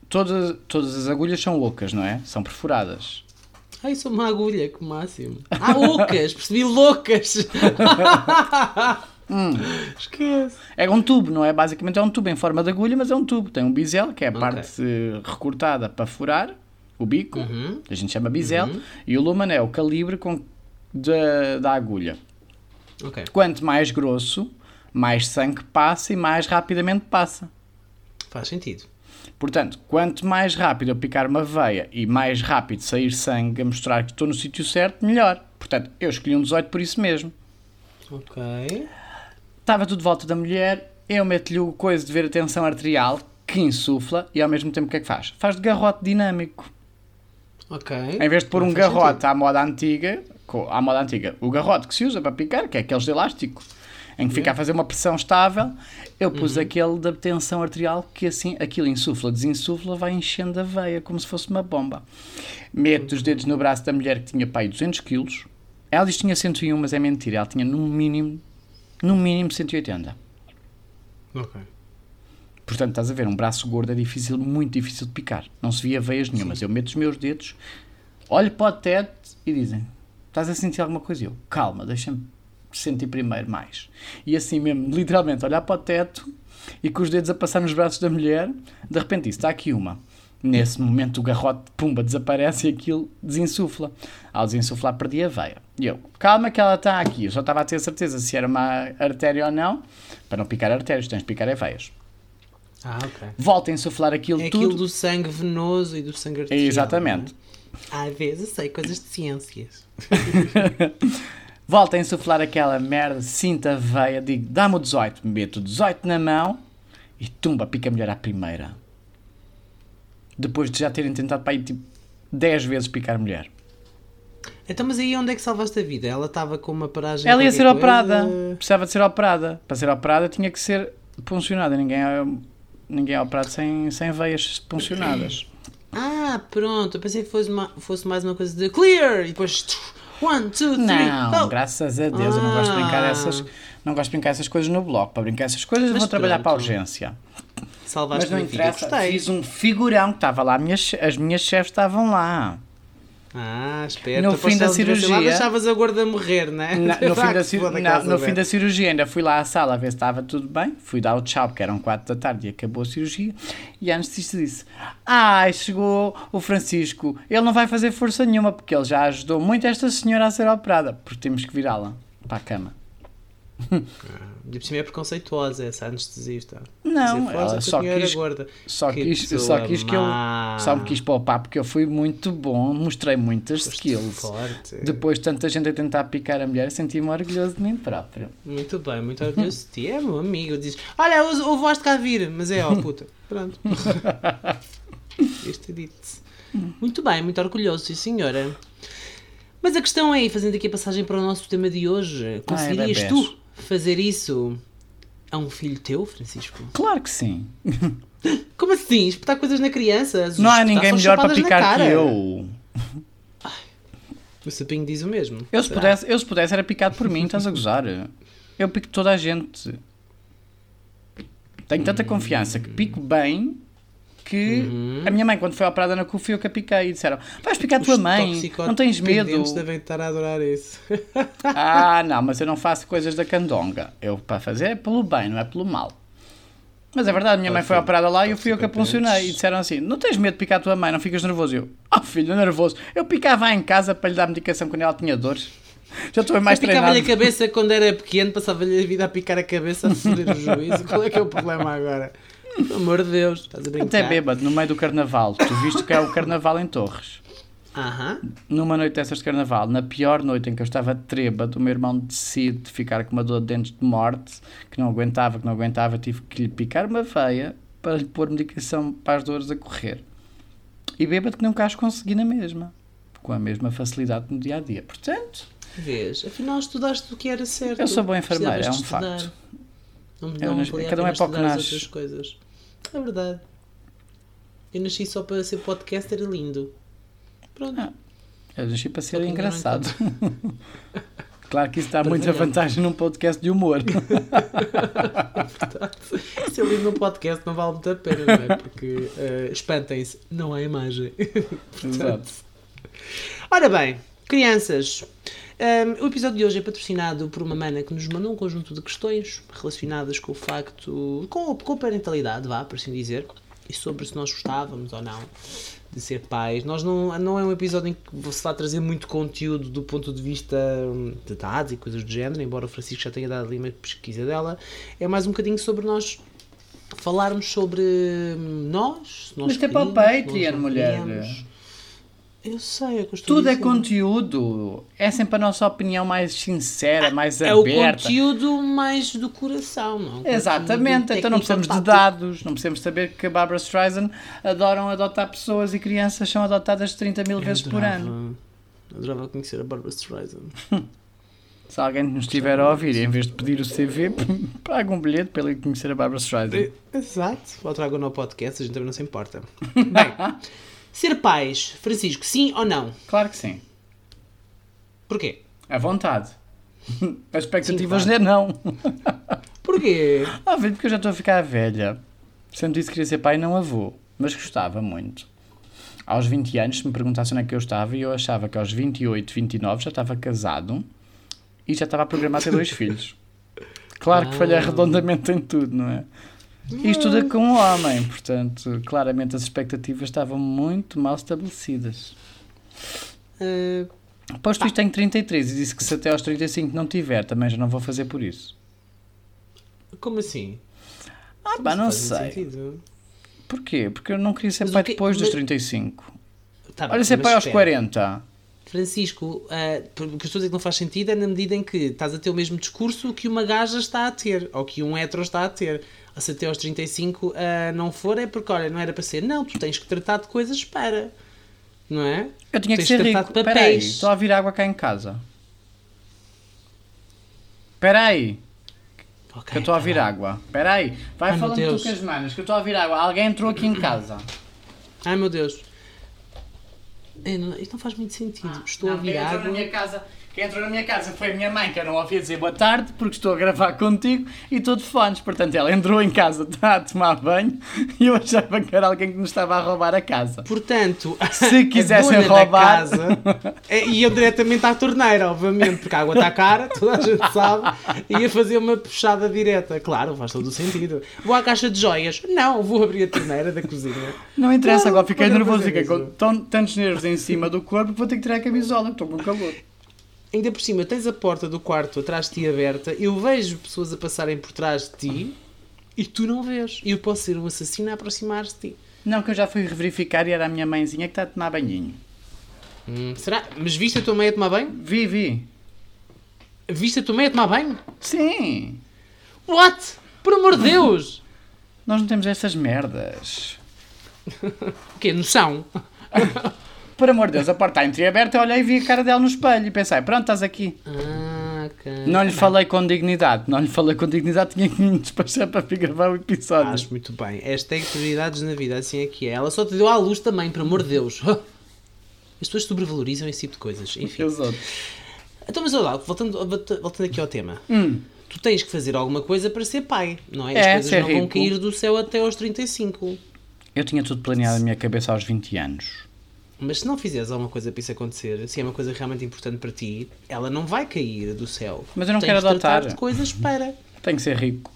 S2: Todas, todas as agulhas são ocas, não é? São perfuradas.
S1: Ai, sou uma agulha, que máximo. Ah, ocas! Percebi loucas!
S2: Hum.
S1: Esquece.
S2: É um tubo, não é? Basicamente é um tubo em forma de agulha, mas é um tubo. Tem um bisel, que é a
S1: Ok.
S2: parte recortada para furar o bico,
S1: Uhum.
S2: a gente chama bisel, e o lumen é o calibre com, da, da agulha.
S1: Ok.
S2: Quanto mais grosso, mais sangue passa e mais rapidamente passa.
S1: Faz sentido.
S2: Portanto, quanto mais rápido eu picar uma veia e mais rápido sair sangue a mostrar que estou no sítio certo, melhor. Portanto, eu escolhi um 18 por isso mesmo.
S1: Ok.
S2: Estava tudo de volta da mulher, eu meto-lhe o coisa de ver a tensão arterial, que insufla, e ao mesmo tempo o que é que faz? Faz de garrote dinâmico.
S1: Ok.
S2: Em vez de pôr
S1: Não
S2: um garrote
S1: sentido.
S2: à moda antiga, à moda antiga, o garrote que se usa para picar, que é aqueles de elástico, em que fica a fazer uma pressão estável, eu pus
S1: Uhum.
S2: aquele da tensão arterial, que assim, aquilo insufla, desinsufla, vai enchendo a veia, como se fosse uma bomba. Meto os dedos no braço da mulher que tinha pai 200 quilos, ela diz que tinha 101, mas é mentira, ela tinha no mínimo, no mínimo 180.
S1: Ok.
S2: Portanto, estás a ver, um braço gordo é difícil, muito difícil de picar. Não se via veias nenhumas. Eu meto os meus dedos, olho para o teto e dizem: Estás a sentir alguma coisa? Eu, calma, deixa-me sentir primeiro mais. E assim mesmo, literalmente, olhar para o teto e com os dedos a passar nos braços da mulher, de repente disse: Está aqui uma. Nesse momento o garrote, pumba, desaparece e aquilo desinsufla. Ao desinsuflar, perdi a veia. E eu, calma que ela está aqui. Eu só estava a ter certeza se era uma artéria ou não. Para não picar artérias, tens de picar é veias.
S1: Ah, ok.
S2: Volta a insuflar aquilo
S1: É
S2: tudo.
S1: aquilo do sangue venoso e do sangue arterial.
S2: Exatamente.
S1: não é? Às vezes sei coisas de ciências.
S2: volto a insuflar aquela merda, sinto a veia, digo, dá-me o 18, meto o 18 na mão e tumba, pica a mulher à primeira. Depois de já terem tentado para aí tipo 10 vezes picar a mulher.
S1: Então, mas aí onde é que salvaste a vida? Ela estava com uma paragem.
S2: Ela ia ser
S1: qualquer
S2: operada,
S1: coisa?
S2: precisava de ser operada. Para ser operada tinha que ser puncionada. Ninguém é, ninguém é operado sem, sem veias puncionadas.
S1: Ah, pronto. Eu pensei que fosse, ma- fosse mais uma coisa de clear e depois. One, two, three.
S2: Não,
S1: oh.
S2: graças a Deus, eu não gosto de brincar
S1: Ah.
S2: essas, não gosto de brincar essas coisas no bloco. Para brincar essas coisas, eu
S1: Mas
S2: vou trabalhar para a
S1: pronto.
S2: urgência.
S1: Salvaste
S2: Mas não interessa, fiz um figurão que estava lá, minhas, as minhas chefes estavam lá.
S1: Ah, espera.
S2: No fim da
S1: Lá
S2: cirurgia-
S1: deixavas a gorda morrer, né?
S2: Na- no, fim da, cir- na-
S1: quer
S2: no fim da cirurgia ainda fui lá à sala a ver se estava tudo bem. Fui dar o tchau, porque eram 4 da tarde e acabou a cirurgia. E a anestesista disse: Ai, chegou o Francisco. Ele não vai fazer força nenhuma, porque ele já ajudou muito esta senhora a ser operada. Porque temos que virá-la para a cama.
S1: De por cima é preconceituosa essa anestesista.
S2: Não,
S1: Dizer,
S2: ela
S1: "Força,
S2: só quis-
S1: gorda.
S2: Só
S1: Que
S2: quis, só quis que eu. Só me quis poupar porque eu fui muito bom, mostrei muitas
S1: Foste
S2: skills.
S1: Forte.
S2: Depois de tanta gente a tentar picar a mulher, senti-me orgulhoso de mim próprio.
S1: Muito bem, muito orgulhoso de ti. É meu amigo. Diz: Olha, o, o voz de cá vir, mas é ó puta. Pronto. este dito Muito bem, muito orgulhoso, sim senhora. Mas a questão é, fazendo aqui a passagem para o nosso tema de hoje, conseguirias
S2: bebés.
S1: tu fazer isso a um filho teu, Francisco?
S2: Claro que sim.
S1: Como assim? Espetar coisas na criança?
S2: Não há ninguém melhor para picar que eu.
S1: O sapinho diz o mesmo.
S2: Eu se,
S1: Será?
S2: pudesse, eu se pudesse era picado por mim, estás a gozar. Eu pico toda a gente. Tenho tanta confiança que pico bem que
S1: Uhum.
S2: a minha mãe, quando foi operada na CUF, fui eu que a piquei e disseram: Vais picar a
S1: Os
S2: tua mãe, não tens medo.
S1: toxicodependentes devem estar a adorar isso.
S2: Ah, não, mas eu não faço coisas da candonga. Eu, para fazer, é pelo bem, não é pelo mal. Mas é verdade, minha mãe foi operada lá e eu fui eu que a puncionei. E disseram assim: Não tens medo de picar a tua mãe, não ficas nervoso. Eu, oh filho, nervoso. Eu picava em casa para lhe dar medicação quando ela tinha dores. Já estou mais treinado.
S1: Picava-lhe a cabeça quando era pequeno, passava-lhe a vida a picar a cabeça, a foder o juízo. Qual é que é o problema agora? Pelo amor de Deus, estás a brincar?
S2: Até bêbado, no meio do carnaval. Tu viste que é o carnaval em Torres.
S1: Aham.
S2: Numa noite dessas de carnaval, na pior noite em que eu estava trêbado, o meu irmão decide ficar com uma dor de dentes de morte, que não aguentava, que não aguentava, tive que lhe picar uma veia para lhe pôr medicação para as dores a correr. E bêbado que nunca as consegui na mesma, com a mesma facilidade no dia a dia. Portanto,
S1: Vês? Afinal, estudaste o que era certo.
S2: Eu sou boa enfermeira, é um
S1: de
S2: facto.
S1: Não,
S2: Eu
S1: não a
S2: cada um é para o que nasce.
S1: coisas. É verdade. Eu nasci só para ser podcaster lindo. Pronto.
S2: Ah, eu nasci para ser engraçado. claro que isso dá muita vantagem num podcast de humor.
S1: Se eu lido no podcast não vale muito a pena, não é? Porque eh, espantem-se, não há imagem.
S2: Exato.
S1: Ora bem, crianças, hum, o episódio de hoje é patrocinado por uma mana que nos mandou um conjunto de questões relacionadas com o facto, com, com a parentalidade, vá, por assim dizer, e sobre se nós gostávamos ou não de ser pais. Nós não, não é um episódio em que se vai trazer muito conteúdo do ponto de vista hum, de dados e coisas do género, embora o Francisco já tenha dado ali uma pesquisa dela. É mais um bocadinho sobre nós falarmos sobre hum, nós. nós
S2: Mas tem para o Patreon, mulher.
S1: queríamos. Eu sei, é o eu
S2: Tudo é conteúdo. É sempre a nossa opinião mais sincera, mais
S1: É o
S2: aberta.
S1: conteúdo mais do coração, não? O
S2: Exatamente, então não precisamos de
S1: técnico-tático.
S2: dados, não precisamos saber que a Barbara Streisand adoram adotar pessoas e crianças são adotadas 30 mil vezes por
S1: Adorava-
S2: ano.
S1: Adorava conhecer a Barbara Streisand.
S2: Se alguém nos estiver a ouvir, em vez de pedir o CV, paga um bilhete para ele conhecer a Barbara Streisand.
S1: Exato. Ou trago no podcast, a gente também não se importa. Bem, ser pais, Francisco, sim ou não?
S2: Claro que sim.
S1: Porquê?
S2: À vontade. As expectativas
S1: Sim,
S2: é não.
S1: Porquê?
S2: Ah, velho, porque eu já estou a ficar velha. Sempre disse que queria ser pai e não avô, mas gostava muito. Aos 20 anos, se me perguntassem onde é que eu estava, eu achava que aos 28, 29 já estava casado e já estava a programar ter dois filhos. Claro que falhei
S1: Ah.
S2: redondamente em tudo, não é? Isto tudo é com um homem, portanto, claramente as expectativas estavam muito mal estabelecidas.
S1: Ah,
S2: Posto isto, tenho 33 e disse que se até aos 35 não tiver, também já não vou fazer por isso.
S1: como assim?
S2: Ah, pá, não sei.
S1: sentido.
S2: Porquê? Porque eu não queria ser
S1: Mas
S2: pai
S1: o quê-
S2: depois dos
S1: mas-
S2: 35.
S1: Tá bem,
S2: Olha, ser pai aos
S1: espera.
S2: 40.
S1: Francisco, ah, o que eu estou a dizer que não faz sentido é na medida em que estás a ter o mesmo discurso que uma gaja está a ter, ou que um hetero está a ter. Se até aos 35 ah, não for, é porque, olha, não era para ser. Não, tu tens que tratar de coisas para. Não é?
S2: Eu tinha que ser rico.
S1: de
S2: Espera aí,
S1: papéis.
S2: estou a vir água cá em casa. Espera aí,
S1: Ok,
S2: que eu estou a vir água. Espera aí, vai
S1: Ai,
S2: falando tu com as manas, que eu estou a vir água. Alguém entrou aqui em casa.
S1: Ai meu Deus. É, não- isto não faz muito sentido. Estou
S2: Não,
S1: a vir
S2: entrou na
S1: água.
S2: minha casa, entrou na minha casa foi a minha mãe, que eu não ouvia dizer boa tarde, porque estou a gravar contigo e estou de fones. Portanto, ela entrou em casa, está a tomar banho e eu achava que era alguém que nos estava a roubar a casa.
S1: Portanto,
S2: Se quisessem roubar-
S1: casa é, ia diretamente à torneira, obviamente, porque a água está cara, toda a gente sabe, ia fazer uma puxada direta. Claro, faz todo o sentido. Vou à caixa de joias? Não, vou abrir a torneira da cozinha.
S2: Não interessa,
S1: Não,
S2: agora fiquei nervoso, fiquei com tantos nervos em cima do corpo que vou ter que tirar a camisola, estou com calor.
S1: Ainda por cima, tens a porta do quarto atrás de ti aberta, eu vejo pessoas a passarem por trás de ti e tu não vês. E eu posso ser um assassino a aproximar-se de ti.
S2: Não, que eu já fui verificar e era a minha mãezinha que está a tomar banhinho.
S1: Hum, será? Mas viste a tua mãe a tomar banho?
S2: Vi, vi.
S1: Viste a tua mãe a tomar banho?
S2: Sim,
S1: What? Por amor de Deus!
S2: nós não temos essas merdas.
S1: O quê? Noção?
S2: Por amor de Deus, a porta está entreaberta, eu olhei e vi a cara dela no espelho e pensei, pronto, estás aqui.
S1: Ah, ok.
S2: Não lhe falei com dignidade, não lhe falei com dignidade, tinha que me despachar para vir gravar o episódio.
S1: Acho muito bem. Hashtag prioridades na vida, assim é que é. Ela só te deu à luz também, por amor de Deus. As pessoas sobrevalorizam esse tipo de coisas. Enfim.
S2: Outros.
S1: Então, mas olha lá, voltando, voltando aqui ao tema.
S2: Hum,
S1: Tu tens que fazer alguma coisa para ser pai, não é?
S2: É,
S1: As coisas
S2: ser
S1: não vão
S2: rico.
S1: cair do céu até aos 35.
S2: eu tinha tudo planeado na minha cabeça aos 20 anos.
S1: Mas se não fizeres alguma coisa para isso acontecer, se é uma coisa realmente importante para ti, ela não vai cair do céu.
S2: Mas eu não
S1: tens
S2: quero adotar.
S1: de coisas para.
S2: Tenho que ser rico.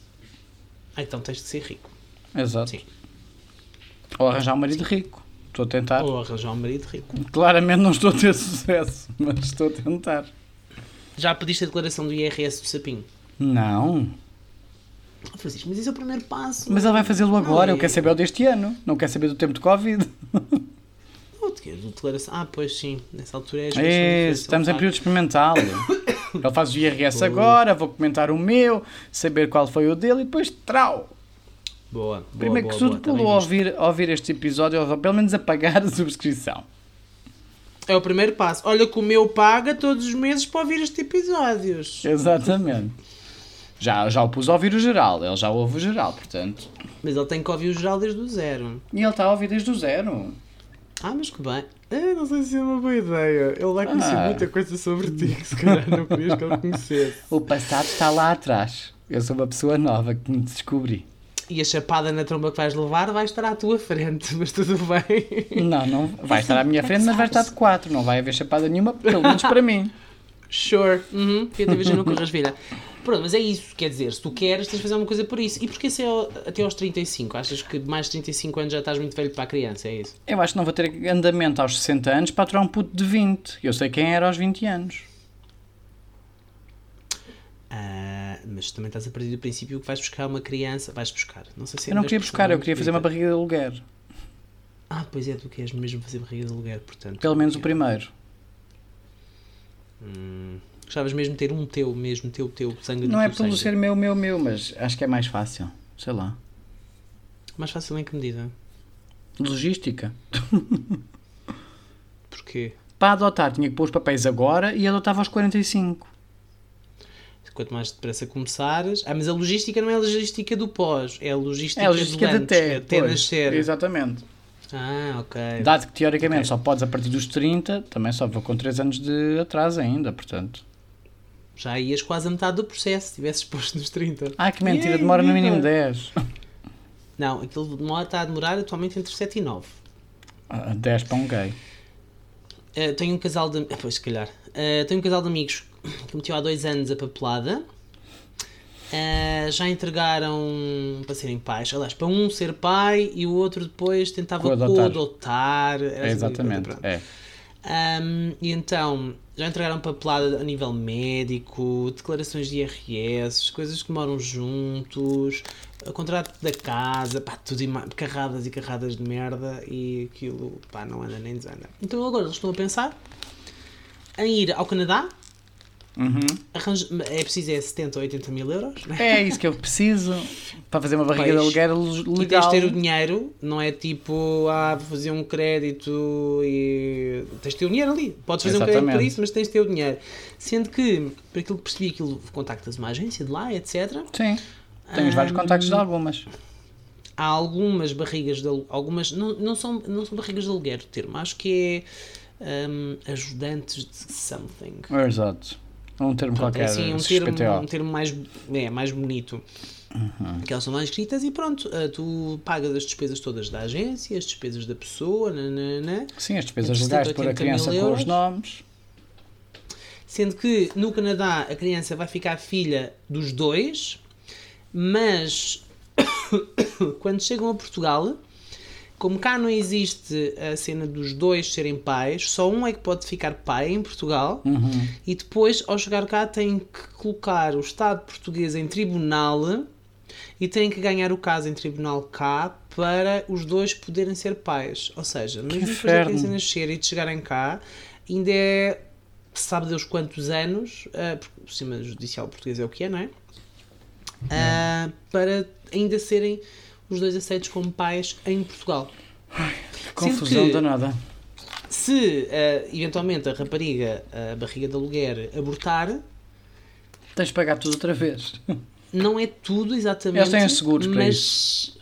S1: Ah, então tens de ser rico.
S2: Exato.
S1: Sim.
S2: Ou arranjar um marido rico. Estou a tentar.
S1: Ou arranjar um marido rico.
S2: Claramente não estou a ter sucesso, mas estou a tentar.
S1: Já pediste a declaração do IRS do Sapinho?
S2: Não.
S1: Oh, Francisco, mas isso é o primeiro passo.
S2: Mas ele vai fazê-lo agora.
S1: Não,
S2: Eu quero saber o deste ano. Não quero saber do tempo de Covid.
S1: Quê? Declaração. Ah, pois sim. Nessa altura é a
S2: É, estamos em período experimental. Ele faz o IRS agora, vou comentar o meu, saber qual foi o dele e depois trau.
S1: Boa, boa,
S2: Primeiro
S1: boa,
S2: que tudo,
S1: boa,
S2: pelo ouvir, ouvir este episódio, ou pelo menos apagar a subscrição.
S1: É o primeiro passo. Olha que o meu paga todos os meses para ouvir estes episódios.
S2: Exatamente. Já, já o pus a ouvir o geral, ele já ouve o geral, portanto.
S1: Mas ele tem que ouvir o geral desde o zero.
S2: E ele está a ouvir desde o zero.
S1: Ah, mas que bem. Eu não sei se é uma boa ideia. Ele vai conhecer
S2: Ah.
S1: muita coisa sobre ti que se calhar não querias que ele conhecesse.
S2: O passado está lá atrás. Eu sou uma pessoa nova que me descobri.
S1: E a chapada na tromba que vais levar vai estar à tua frente, mas tudo bem.
S2: Não, não vai estar à minha frente, mas vai estar de quatro. Não vai haver chapada nenhuma, pelo menos para mim.
S1: Sure. Uhum. A ver no corras vida. Pronto, mas é isso. Quer dizer, se tu queres, tens de fazer uma coisa por isso. E porquê ser ao- até aos 35? Achas que mais de 35 anos já estás muito velho para a criança? É isso?
S2: Eu acho que não vou ter andamento aos 60 anos para aturar um puto de 20. Eu sei quem era aos 20 anos.
S1: Ah, mas também estás a partir do princípio que vais buscar uma criança. Vais buscar. Não sei se
S2: Eu não queria buscar, eu queria fazer uma barriga de aluguer.
S1: Ah, pois é, tu queres mesmo fazer barriga de aluguer, portanto.
S2: Pelo menos o primeiro.
S1: Hum, gostavas mesmo de ter um teu, mesmo teu, teu sangue
S2: Não é pelo
S1: sangue.
S2: ser meu, meu, meu, mas acho que é mais fácil. Sei lá.
S1: Mais fácil em que medida?
S2: Logística.
S1: Porquê?
S2: Para adotar tinha que pôr os papéis agora e adotava aos 45.
S1: Quanto mais depressa começares. Ah, mas a logística não é a logística do pós, é a logística,
S2: É a logística de
S1: antes,
S2: até.
S1: é até
S2: pois.
S1: nascer.
S2: Exatamente.
S1: Ah, ok.
S2: Dado que teoricamente só podes a partir dos 30, também só vou com 3 anos de atraso ainda, portanto.
S1: Já ias quase a metade do processo se tivesses posto nos 30.
S2: Ah, que mentira,
S1: Yeah,
S2: demora no mínimo 10.
S1: Não, aquilo demora, está a demorar atualmente entre 7 e 9.
S2: Ah, 10 para um gay.
S1: Uh, tenho um casal de. ah, Pois, se calhar. Uh, tenho um casal de amigos que meteu há dois anos a papelada. Uh, já entregaram para serem pais. Aliás, para um ser pai e o outro depois tentava
S2: Co-adotar. É,
S1: assim,
S2: exatamente. É.
S1: Um, e então, já entregaram papelada a nível médico, declarações de IRS, coisas que moram juntos, o contrato da casa, pá, tudo carradas e carradas de merda e aquilo, pá, não anda nem desanda. Então agora eles estão a pensar em ir ao Canadá,
S2: Uhum.
S1: arranja- é preciso é 70 ou 80 mil euros, né?
S2: É isso que eu preciso para fazer uma barriga de
S1: Pois.
S2: aluguer
S1: E tens
S2: legal.
S1: de ter o dinheiro, não é tipo, ah, vou fazer um crédito e. Tens de ter o dinheiro ali. Podes fazer um crédito para
S2: Exatamente.
S1: isso, mas tens de ter o dinheiro. Sendo que, por aquilo que percebi, aquilo contactas uma agência de lá, etc.
S2: Sim. Tenho os vários contactos de algumas.
S1: Há algumas barrigas de algumas não, não, são, não são barrigas de aluguer o termo, acho que é hum, ajudantes de something.
S2: Exato. Um termo
S1: Pronto, é
S2: qualquer.
S1: assim, um termo, um termo mais, é, mais bonito.
S2: Uhum.
S1: Que elas são mais escritas e pronto, ah, tu pagas as despesas todas da agência, as despesas da pessoa, nanana,
S2: Sim, as despesas
S1: Entre
S2: legais
S1: 70
S2: por a
S1: 80 mil
S2: criança com os nomes.
S1: sendo que no Canadá a criança vai ficar filha dos dois, mas quando chegam a Portugal, como cá não existe a cena dos dois serem pais, só um é que pode ficar pai em Portugal.
S2: Uhum.
S1: E depois, ao chegar cá, têm que colocar o Estado português em tribunal e têm que ganhar o caso em tribunal cá para os dois poderem ser pais. Ou seja, mesmo depois da criança nascer e de chegarem cá, ainda é sabe Deus quantos anos, ah, porque o sistema judicial português é o que é, não é? Ah, para ainda serem os dois aceitos como pais em Portugal.
S2: Que confusão
S1: que-
S2: danada.
S1: Se ah, eventualmente a rapariga, a barriga de aluguer, abortar,
S2: Tens de pagar tudo outra vez.
S1: não é tudo exatamente.
S2: Eles têm seguros para
S1: mas,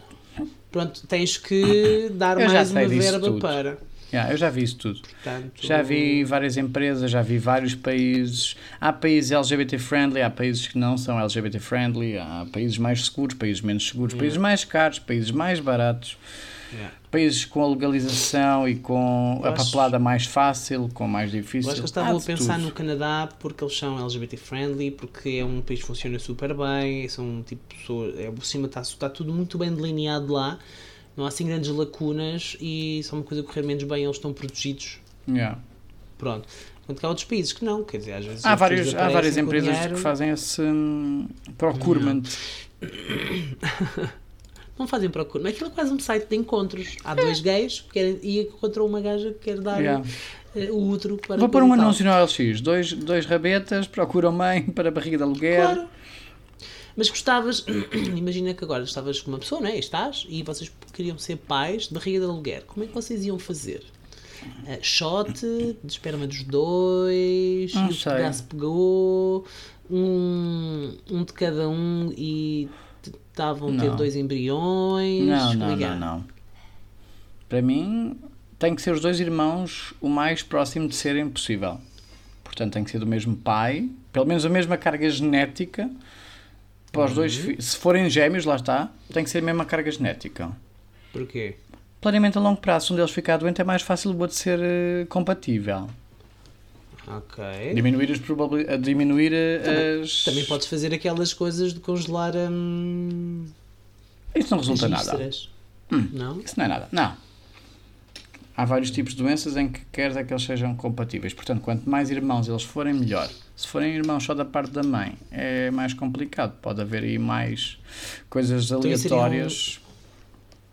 S1: Pronto, tens que dar
S2: Eu
S1: mais uma verba
S2: tudo.
S1: para.
S2: Yeah, eu já vi isso tudo.
S1: Portanto,
S2: Já vi várias empresas, já vi vários países. Há países LGBT friendly, há países que não são LGBT friendly, há países mais seguros, países menos seguros, países mais caros, países mais baratos,
S1: Yeah.
S2: países com a legalização e com
S1: Eu
S2: a papelada mais fácil, com mais difícil.
S1: Eu acho que eles estavam a pensar
S2: tudo.
S1: no Canadá porque eles são LGBT friendly, porque é um país que funciona super bem, são tipo pessoas, é, por cima está, está tudo muito bem delineado lá, não há assim grandes lacunas e se há uma coisa correr menos bem, eles estão protegidos.
S2: Yeah.
S1: Pronto. Enquanto que há outros países que não, quer dizer, às vezes.
S2: Há, vários, há várias empresas
S1: dinheiro.
S2: que fazem esse hum, procurement.
S1: Não fazem procura, mas aquilo é quase um site de encontros. Há dois gays que querem, e encontrou uma gaja que quer dar
S2: Yeah.
S1: eh, o útero para
S2: Vou pôr um anúncio no OLX. Dois, dois rabetas procuram mãe para a barriga de aluguer.
S1: Claro. Mas gostavas, imagina que agora estavas com uma pessoa, não é? Estás, e vocês queriam ser pais de barriga de aluguer. Como é que vocês iam fazer? Eh, shot de esperma dos dois,
S2: Não
S1: e o
S2: sei.
S1: pedaço pegou, um, um de cada um e estavam a ter
S2: Não.
S1: dois embriões.
S2: Não, não,
S1: é que é?
S2: não, não. Para mim, tem que ser os dois irmãos o mais próximo de serem possível. Portanto, tem que ser do mesmo pai, pelo menos a mesma carga genética. Para os dois,
S1: Uhum.
S2: se forem gêmeos, lá está, tem que ser a mesma carga genética.
S1: Porquê?
S2: Planeamento a longo prazo, se um deles ficar doente, é mais fácil o outro ser eh, compatível.
S1: Ok.
S2: Diminuir, as probabili- a diminuir eh, as.
S1: Também podes fazer aquelas coisas de congelar hum,
S2: Isso não resulta nada.
S1: vísceras. Não?
S2: Isso não é nada. Não. Há vários tipos de doenças em que queres é que eles sejam compatíveis. Portanto, quanto mais irmãos eles forem, melhor. Se forem irmãos só da parte da mãe, é mais complicado. Pode haver aí mais coisas
S1: Então, isso seriam-
S2: aleatórias.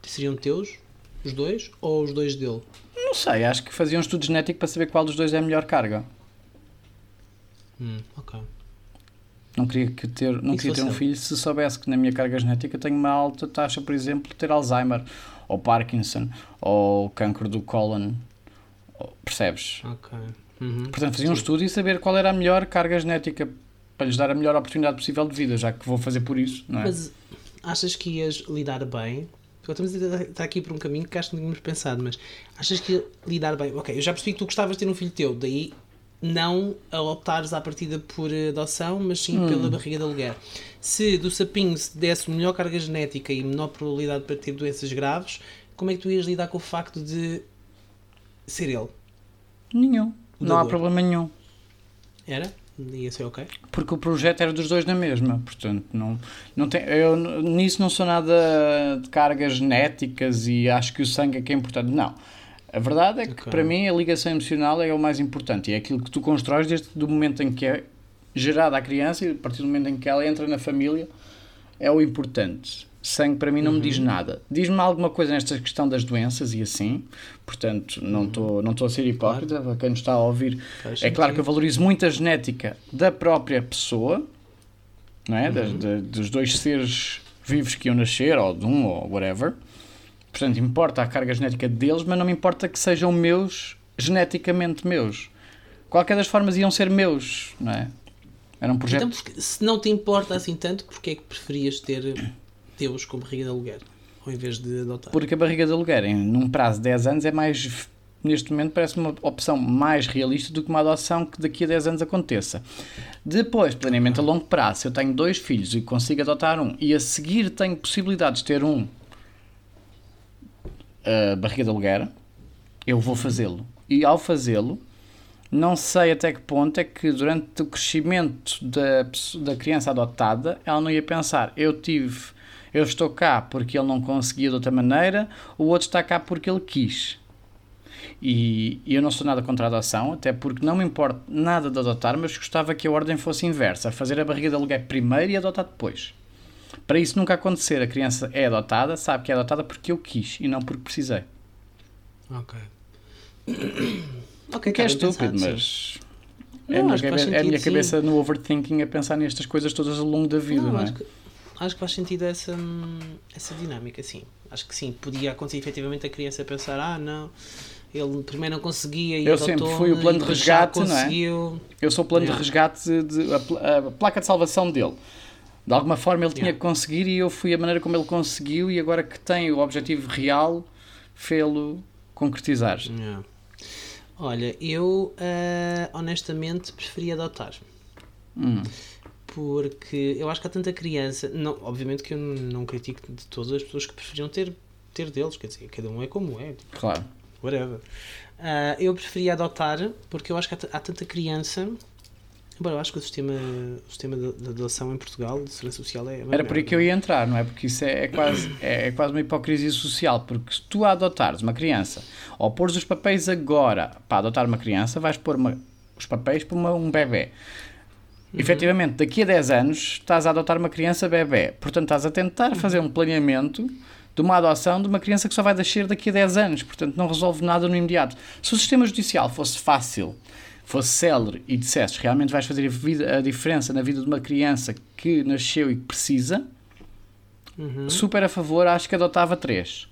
S1: Seriam teus, os dois, ou os dois dele?
S2: Não sei, acho que faziam um estudo genético para saber qual dos dois é a melhor carga.
S1: Hum, ok.
S2: Não queria, que ter, não queria ter um filho se soubesse que na minha carga genética tenho uma alta taxa, por exemplo, de ter Alzheimer, ou Parkinson, ou cancro do cólon. Percebes?
S1: Ok. Uhum.
S2: Portanto, fazia um estudo e saber qual era a melhor carga genética para lhes dar a melhor oportunidade possível de vida, já que vou fazer por isso, não é?
S1: Mas achas que ias lidar bem? Estamos a estar aqui por um caminho que acho que não tínhamos pensado, mas achas que ia lidar bem? Ok, eu já percebi que tu gostavas de ter um filho teu, daí não a optares à partida por adoção, mas sim
S2: Hum.
S1: pela barriga de aluguer. Se do sapinho se desse melhor carga genética e menor probabilidade para ter doenças graves, como é que tu ias lidar com o facto de ser ele?
S2: Nenhum. Não há problema nenhum.
S1: Era? Ia ser ok?
S2: Porque o projeto era dos dois na mesma, portanto, não, não tem, eu nisso não sou nada de cargas genéticas e acho que o sangue é que é importante. Não. A verdade é que
S1: Ok.
S2: para mim a ligação emocional é o mais importante e é aquilo que tu constróis desde o momento em que é gerada a criança e a partir do momento em que ela entra na família é o importante. Sangue para mim não me diz nada. Diz-me alguma coisa nesta questão das doenças e assim, portanto, não estou não a ser hipócrita, para quem nos está a ouvir.
S1: Faz
S2: É claro
S1: sentido.
S2: que eu valorizo muito a genética da própria pessoa, não é? Das- de- dos dois seres vivos que iam nascer, ou de um, ou whatever. Portanto, importa a carga genética deles, mas não me importa que sejam meus, geneticamente meus. Qualquer das formas iam ser meus, não é? Era um projeto.
S1: Então, porque, se não te importa assim tanto, porque é que preferias ter teus com barriga de aluguer ao invés de adotar?
S2: Porque a barriga de aluguer, em, num prazo de 10 anos, é mais. Neste momento, parece uma opção mais realista do que uma adoção que daqui a 10 anos aconteça. Depois, planeamento a longo prazo, se eu tenho dois filhos e consigo adotar um, e a seguir tenho possibilidades de ter um a barriga de aluguer, eu vou fazê-lo. E ao fazê-lo, não sei até que ponto é que durante o crescimento da, da criança adotada, ela não ia pensar, eu tive, eu estou cá porque ele não conseguia de outra maneira, o outro está cá porque ele quis. E, e eu não sou nada contra a adoção, até porque não me importa nada de adotar, mas gostava que a ordem fosse inversa, fazer a barriga de aluguer primeiro e adotar depois. Para isso nunca acontecer, a criança é adotada, sabe que é adotada porque eu quis e não porque precisei.
S1: Ok.
S2: O
S1: ok,
S2: que é estúpido, mas
S1: Não,
S2: é, a minha,
S1: acho que faz
S2: cabe- é a minha cabeça no overthinking a pensar nestas coisas todas ao longo da vida, não,
S1: Não,
S2: é?
S1: Acho, que, faz sentido essa, hum, essa dinâmica, sim. Acho que sim, podia acontecer efetivamente a criança pensar, ah, não, ele primeiro não conseguia e
S2: Eu sempre fui o plano de resgate, não é? Eu sou o plano
S1: Yeah.
S2: de resgate, de, a, a placa de salvação dele. De alguma forma ele tinha
S1: Yeah.
S2: que conseguir e eu fui a maneira como ele conseguiu e agora que tem o objetivo real, fê-lo concretizar.
S1: Yeah. Olha, eu ah, honestamente preferia adotar.
S2: Hum.
S1: Porque eu acho que há tanta criança. Não, obviamente que eu não critico de todas as pessoas que preferiam ter, ter deles, quer dizer, cada um é como é, tipo,
S2: Claro.
S1: whatever. Ah, eu preferia adotar porque eu acho que há, há tanta criança. Embora eu acho que o sistema, o sistema de, adoção em Portugal, de segurança social, é.
S2: Era por aí que eu ia entrar, não é? Porque isso é, é quase, é, é quase uma hipocrisia social. Porque se tu adotares uma criança ou pôres os papéis agora para adotar uma criança, vais pôr uma- os papéis para uma- um bebê. Efetivamente, daqui a 10 anos estás a adotar uma criança bebê. Portanto, estás a tentar fazer um planeamento de uma adoção de uma criança que só vai nascer daqui a 10 anos. Portanto, não resolve nada no imediato. Se o sistema judicial fosse fácil, fosse célere e dissesses realmente vais fazer a, vida- a diferença na vida de uma criança que nasceu e que precisa,
S1: Uhum.
S2: super a favor, acho que adotava 3.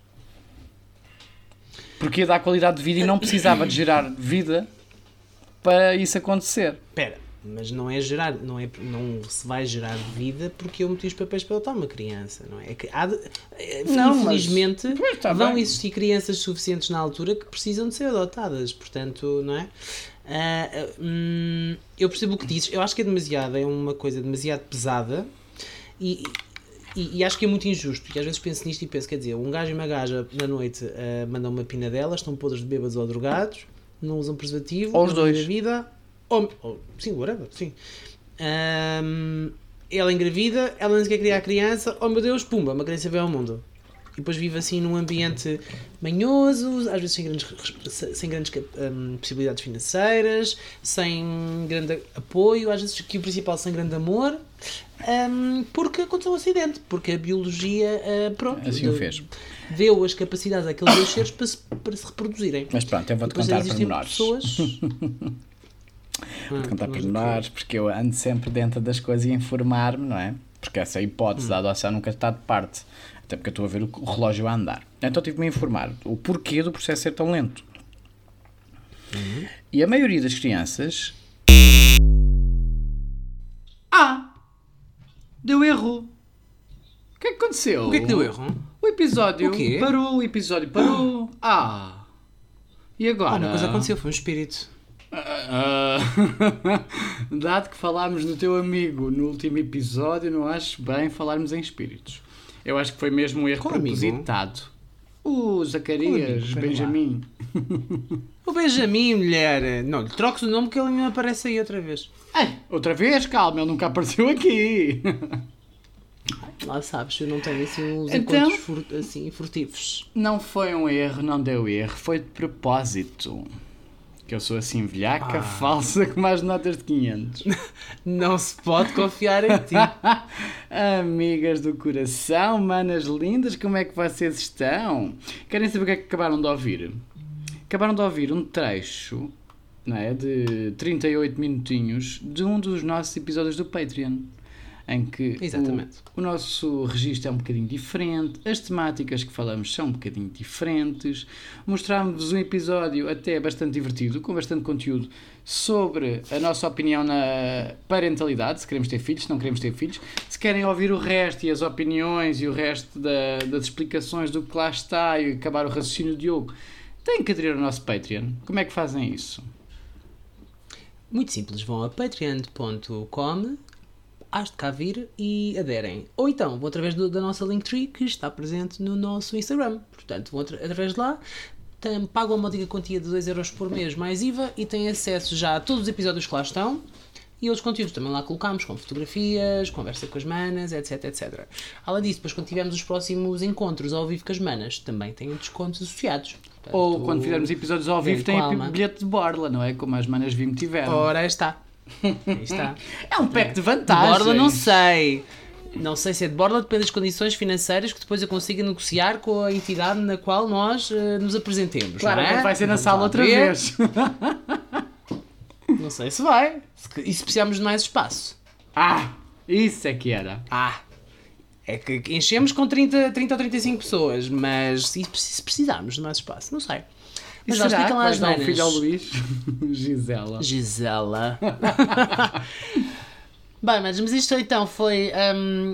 S2: Porque ia dar qualidade de vida e não precisava de gerar vida para isso acontecer.
S1: Espera, mas não é gerar, não, é, não se vai gerar vida porque eu meti os papéis para adotar uma criança, não é? É que há de- eh,
S2: Não, mas-
S1: infelizmente
S2: Pois, tá
S1: vão
S2: bem.
S1: existir crianças suficientes na altura que precisam de ser adotadas, portanto, não é? Ah, hum, eu percebo o que dizes, eu acho que é demasiado, é uma coisa demasiado pesada e, e, e acho que é muito injusto. E às vezes penso nisto e penso, quer dizer, um gajo e uma gaja na noite ah, mandam uma pina delas, estão podres de bêbados ou drogados, não usam preservativo,
S2: Ou os dois.
S1: vida, ou, ou- sim, whatever, sim. Ahm, ela engravida, ela nem sequer cria a criança, oh meu Deus, pumba, uma criança veio ao mundo. E depois vive assim num ambiente manhoso, às vezes sem grandes, sem grandes hum, possibilidades financeiras, sem grande apoio, às vezes aqui o principal sem grande amor, hum, porque aconteceu um acidente, porque a biologia, ah, pronto,
S2: Assim o
S1: de-
S2: fez.
S1: deu as capacidades àqueles dois seres para se, para se reproduzirem.
S2: Mas pronto, eu vou-te contar pormenores.
S1: pessoas.
S2: Vou-te contar
S1: Ah, mas
S2: pormenores, porque eu ando sempre dentro das coisas e informar-me, não é? Porque essa hipótese da adoção nunca está de parte. Até porque eu estou a ver o relógio a andar. Então tive-me a informar o porquê do processo ser tão lento. E a maioria das crianças. Ah! Deu erro! O que é que aconteceu?
S1: O que é que deu erro?
S2: O episódio
S1: O quê?
S2: parou, o episódio parou. Ah! E agora?
S1: Ah, uma coisa aconteceu, foi um espírito.
S2: Ah, dado que falámos do teu amigo no último episódio, não acho bem falarmos em espíritos. Eu acho que foi mesmo um erro
S1: Qual
S2: propositado. O Zacarias,
S1: amigo?
S2: Benjamin.
S1: O Benjamin, mulher. Não, lhe troques o nome que ele não aparece aí outra vez.
S2: Ei, outra vez, calma, ele nunca apareceu aqui.
S1: Lá sabes, eu não tenho assim uns
S2: Então?
S1: encontros fur- assim, furtivos.
S2: Não foi um erro, não deu erro, foi de propósito. Que eu sou assim velhaca,
S1: Ah.
S2: falsa, com mais notas de 500.
S1: Não se pode confiar em ti.
S2: Amigas do coração, manas lindas, como é que vocês estão? Querem saber o que é que acabaram de ouvir? Acabaram de ouvir um trecho não é, de 38 minutinhos de um dos nossos episódios do Patreon. Em que. O, o nosso registro é um bocadinho diferente, as temáticas que falamos são um bocadinho diferentes. Mostrámos um episódio até bastante divertido, com bastante conteúdo sobre a nossa opinião na parentalidade, se queremos ter filhos, se não queremos ter filhos. Se querem ouvir o resto e as opiniões e o resto da, das explicações do que lá está e acabar o raciocínio de Diogo, têm que aderir ao nosso Patreon. Como é que fazem isso?
S1: Muito simples, vão a patreon.com has de cá vir e aderem. Ou então vão através do, da nossa Linktree que está presente no nosso Instagram. Portanto, vão atra- através de lá, tem, pagam uma modica quantia de 2€ euros por mês mais IVA e têm acesso já a todos os episódios que lá estão. E outros conteúdos também lá colocamos, com fotografias, conversa com as manas, etc, etc. Além disso, depois quando tivermos os próximos encontros ao vivo com as manas, também têm descontos associados. Portanto,
S2: Ou quando fizermos episódios ao vivo, tem bilhete de borla, não é? Como as manas Vim tiveram.
S1: Ora, está. Aí está.
S2: É um pack de
S1: De
S2: vantagens.
S1: borla não sei. Não sei se é de borla, depende das condições financeiras que depois eu consiga negociar com a entidade na qual nós eh, nos apresentemos.
S2: Claro,
S1: não é?
S2: vai ser na
S1: Vamos
S2: sala outra
S1: ver.
S2: vez.
S1: Não sei se vai. Se- E se precisarmos de mais espaço?
S2: ah, isso é que era.
S1: Ah, é que enchemos com 30, 30 ou 35 pessoas, mas se, se precisarmos de mais espaço, não sei. Mas
S2: que
S1: explica lá as
S2: um
S1: manas.
S2: filho ao Luís? Gisela.
S1: Gisela. Bem, mas, mas isto então foi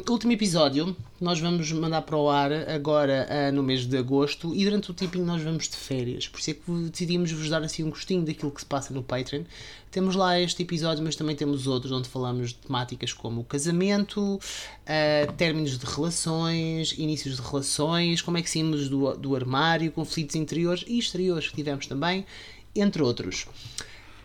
S1: o último episódio. Nós vamos mandar para o ar agora ah, no mês de agosto e durante o tempinho nós vamos de férias. Por isso é que decidimos vos dar assim um gostinho daquilo que se passa no Patreon. Temos lá este episódio, mas também temos outros onde falamos de temáticas como casamento, ah, términos de relações, inícios de relações, como é que saímos do, do armário, conflitos interiores e exteriores que tivemos também, entre outros.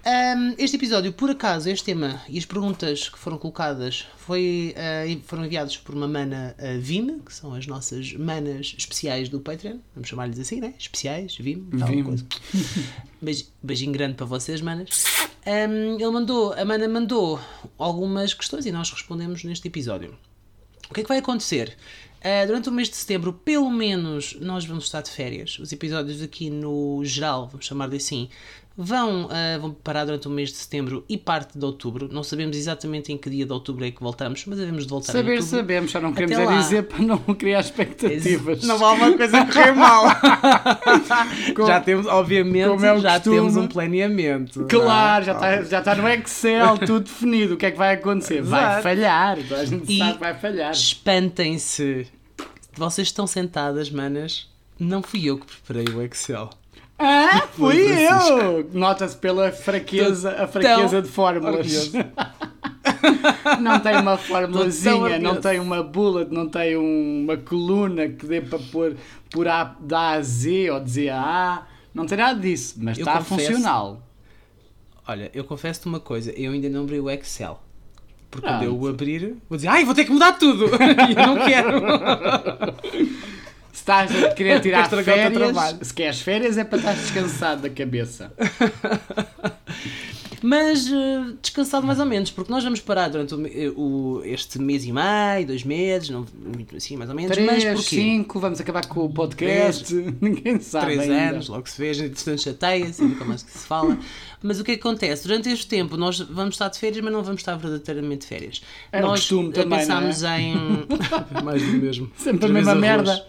S1: Um, este episódio, por acaso, este tema e as perguntas que foram colocadas foi, uh, foram enviados por uma mana uh, Vim, que são as nossas manas especiais do Patreon. Vamos chamar-lhes assim, né? Especiais, Vim, tal
S2: Vim.
S1: coisa. Beijo- beijinho grande para vocês, manas. Um, ele mandou, a mana mandou algumas questões e nós respondemos neste episódio. O que é que vai acontecer? Uh, durante o mês de setembro, pelo menos, nós vamos estar de férias. Os episódios aqui no geral, vamos chamar-lhe assim, vão, uh, vão parar durante o mês de setembro e parte de outubro. Não sabemos exatamente em que dia de outubro é que voltamos, mas devemos de voltar
S2: Saber, sabemos, só não queremos
S1: Até
S2: é
S1: lá.
S2: dizer para não criar expectativas.
S1: Não vale uma coisa correr mal. já temos, obviamente,
S2: como é o
S1: já
S2: costume.
S1: temos um planeamento.
S2: Claro, já está já tá no Excel, tudo definido. O que é que vai acontecer? Vai
S1: Exato.
S2: falhar. A gente
S1: E-
S2: sabe que vai falhar.
S1: Espantem-se. Vocês estão sentadas, manas. Não fui eu que preparei o Excel.
S2: Ah, fui
S1: Foi
S2: eu! Nota-se pela fraqueza, a fraqueza de fórmulas. não tem uma formulazinha, não tem uma bullet, não tem um- uma coluna que dê para pôr por A, da A a Z ou de Z a A. Não tem nada disso, mas
S1: Eu
S2: está
S1: confesso-
S2: funcional.
S1: Olha, eu confesso-te uma coisa. Eu ainda não abri o Excel. Porque
S2: Pronto.
S1: quando eu o abrir, vou dizer, ai, vou ter que mudar tudo. e eu não quero.
S2: Se estás a querer tirar férias, se queres férias é para estar descansado da cabeça.
S1: Mas eh, descansado mais ou menos, porque nós vamos parar durante o, me- o- este mês e meio, dois meses, não, assim, mais ou menos. mas
S2: 3,
S1: porquê?
S2: 5, vamos acabar com o podcast. Ninguém sabe
S1: Três
S2: ainda.
S1: anos, logo se vê, entretanto chateia-se, nunca mais que se fala. Mas o que é que acontece? Durante este tempo nós vamos estar de férias, mas não vamos estar verdadeiramente de férias.
S2: É o
S1: nós
S2: costume
S1: eh,
S2: também,
S1: pensámos em. mais do mesmo.
S2: Sempre a mesma merda.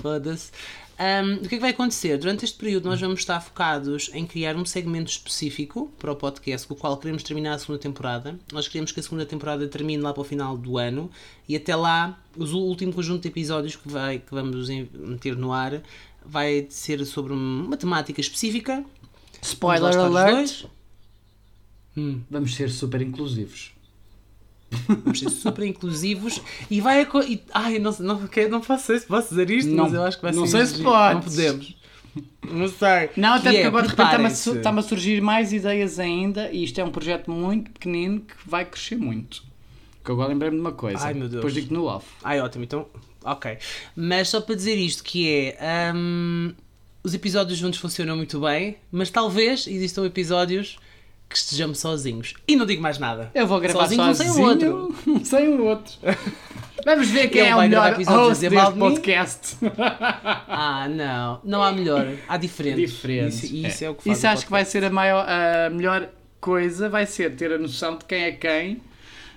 S1: Foda-se. Um, o que é que vai acontecer? Durante este período nós vamos estar focados em criar um segmento específico para o podcast com o qual queremos terminar a segunda temporada. Nós queremos que a segunda temporada termine lá para o final do ano e até lá o último conjunto de episódios que, vai, que vamos meter no ar vai ser sobre um- uma temática específica.
S2: Spoiler alert.
S1: Hum.
S2: Vamos ser super inclusivos.
S1: Vamos ser super inclusivos e vai. E, ai, não, sei- não, não faço se posso dizer isto,
S2: Não-
S1: mas eu acho que vai
S2: não
S1: ser.
S2: sei se podes.
S1: Não podemos. Não sei.
S2: Não, até
S1: Que
S2: porque
S1: é,
S2: agora de repente está-me a, a surgir mais ideias ainda e isto é um projeto muito pequenino que vai crescer muito. Que agora lembrei-me de uma coisa.
S1: Ai, meu Deus.
S2: Depois digo no off.
S1: Ai, ótimo, então. Ok. Mas só para dizer isto, que é. hum, os episódios juntos funcionam muito bem, mas talvez existam episódios que estejamos sozinhos. E não digo mais nada.
S2: Eu vou gravar
S1: Sozinho,
S2: sozinho,
S1: sem o outro.
S2: sem o outro. Vamos ver quem
S1: Ele
S2: é o melhor host
S1: dizer mal
S2: deste
S1: de
S2: podcast.
S1: Ah, não. Não há melhor. Há diferentes.
S2: Diferente.
S1: Isso, isso é. o que faz
S2: Isso acho que vai ser a, maior, a melhor coisa, vai ser ter a noção de quem é quem.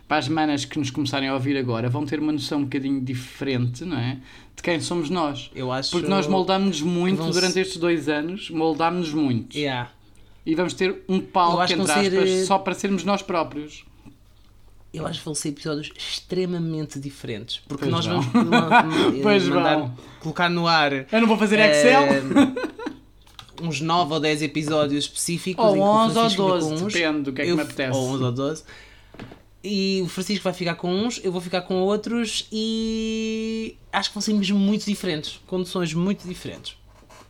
S2: Para as manas que nos começarem a ouvir agora, vão ter uma noção um bocadinho diferente, não é? De quem somos nós.
S1: Eu acho.
S2: Porque nós moldámos-nos muito durante estes dois anos, moldámos-nos muito.
S1: Yeah.
S2: E vamos ter um palco, entre
S1: vão ser,
S2: aspas,
S1: eh,
S2: só para sermos nós próprios.
S1: Eu acho que vão ser episódios extremamente diferentes. Porque
S2: Pois
S1: nós vamos
S2: Pois
S1: mandar,
S2: vão.
S1: colocar no ar
S2: Eu não vou fazer Excel.
S1: eh, uns 9 ou 10 episódios específicos.
S2: Ou
S1: em que o
S2: 11 ou
S1: Francisco fica
S2: 12,
S1: com uns,
S2: depende do que é que
S1: eu-
S2: me apetece.
S1: Ou 11 ou 12. E o Francisco vai ficar com uns, eu vou ficar com outros e acho que vão ser mesmo muito diferentes, condições muito diferentes.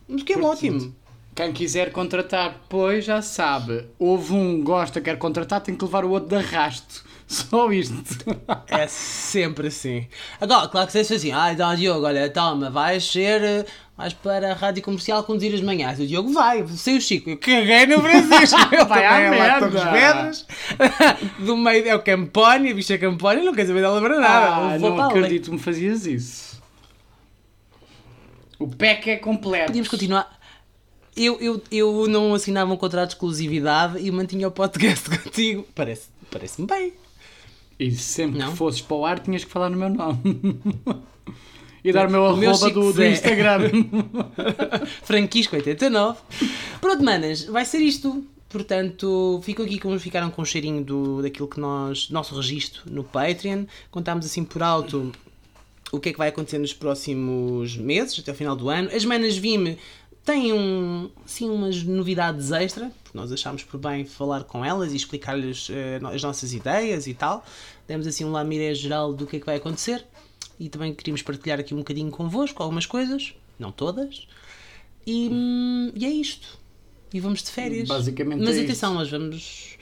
S1: Mas que é ótimo.
S2: Quem quiser contratar, pois já sabe. Houve um gosta, quer contratar, tem que levar o outro de arrasto. Só isto.
S1: É sempre assim. Agora, claro que se fosse assim, ah, então Diogo, olha, toma, vais ser, eh, vais para a rádio comercial conduzir as manhãs. O Diogo vai, sem o Chico. Eu caguei no Francisco. Ele
S2: Vai à
S1: é lá
S2: merda.
S1: Torres Vedras. Do meio é o Campónia, a bicha Campónia, não quer saber dela para nada.
S2: Ah, não acredito que me fazias isso. O pack é completo.
S1: Podíamos continuar. Eu, eu, eu não assinava um contrato de exclusividade e mantinha o podcast contigo. Parece- Parece-me bem.
S2: E sempre
S1: Não?
S2: que fosses para o ar, tinhas que falar no meu nome. e dar o meu arroba do, do. Instagram.
S1: Franquisco89. Pronto, manas, vai ser isto. Portanto, ficam aqui como ficaram com o cheirinho do, daquilo que nós, nosso registro no Patreon. Contámos assim por alto o que é que vai acontecer nos próximos meses, até o final do ano. As manas Vime têm um, assim, umas novidades extra, porque nós achámos por bem falar com elas e explicar-lhes eh, as nossas ideias e tal. Demos assim um lamiré geral do que é que vai acontecer e também queríamos partilhar aqui um bocadinho convosco algumas coisas, não todas. E, hum, e é isto. E vamos de férias.
S2: Basicamente
S1: Mas
S2: é
S1: atenção, nós vamos.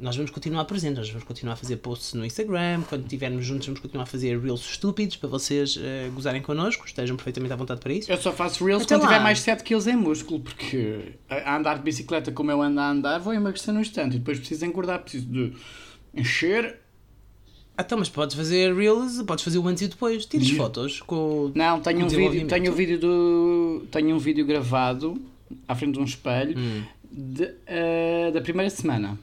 S1: Nós vamos continuar presentes, nós vamos continuar a fazer posts no Instagram, quando estivermos juntos vamos continuar a fazer reels estúpidos para vocês eh, gozarem connosco, estejam perfeitamente à vontade para isso.
S2: Eu só faço reels
S1: Até
S2: quando
S1: lá.
S2: tiver mais 7 kg em músculo, porque a andar de bicicleta como eu ando a andar, vou emagrecer num instante e depois preciso engordar, preciso de encher.
S1: Ah, então, mas podes fazer reels, podes fazer o antes e o depois, tiras
S2: Yeah.
S1: fotos com o-
S2: Não, tenho
S1: com
S2: um vídeo, tenho um vídeo do tenho um vídeo gravado à frente de um espelho
S1: Hum.
S2: de, eh, da primeira semana.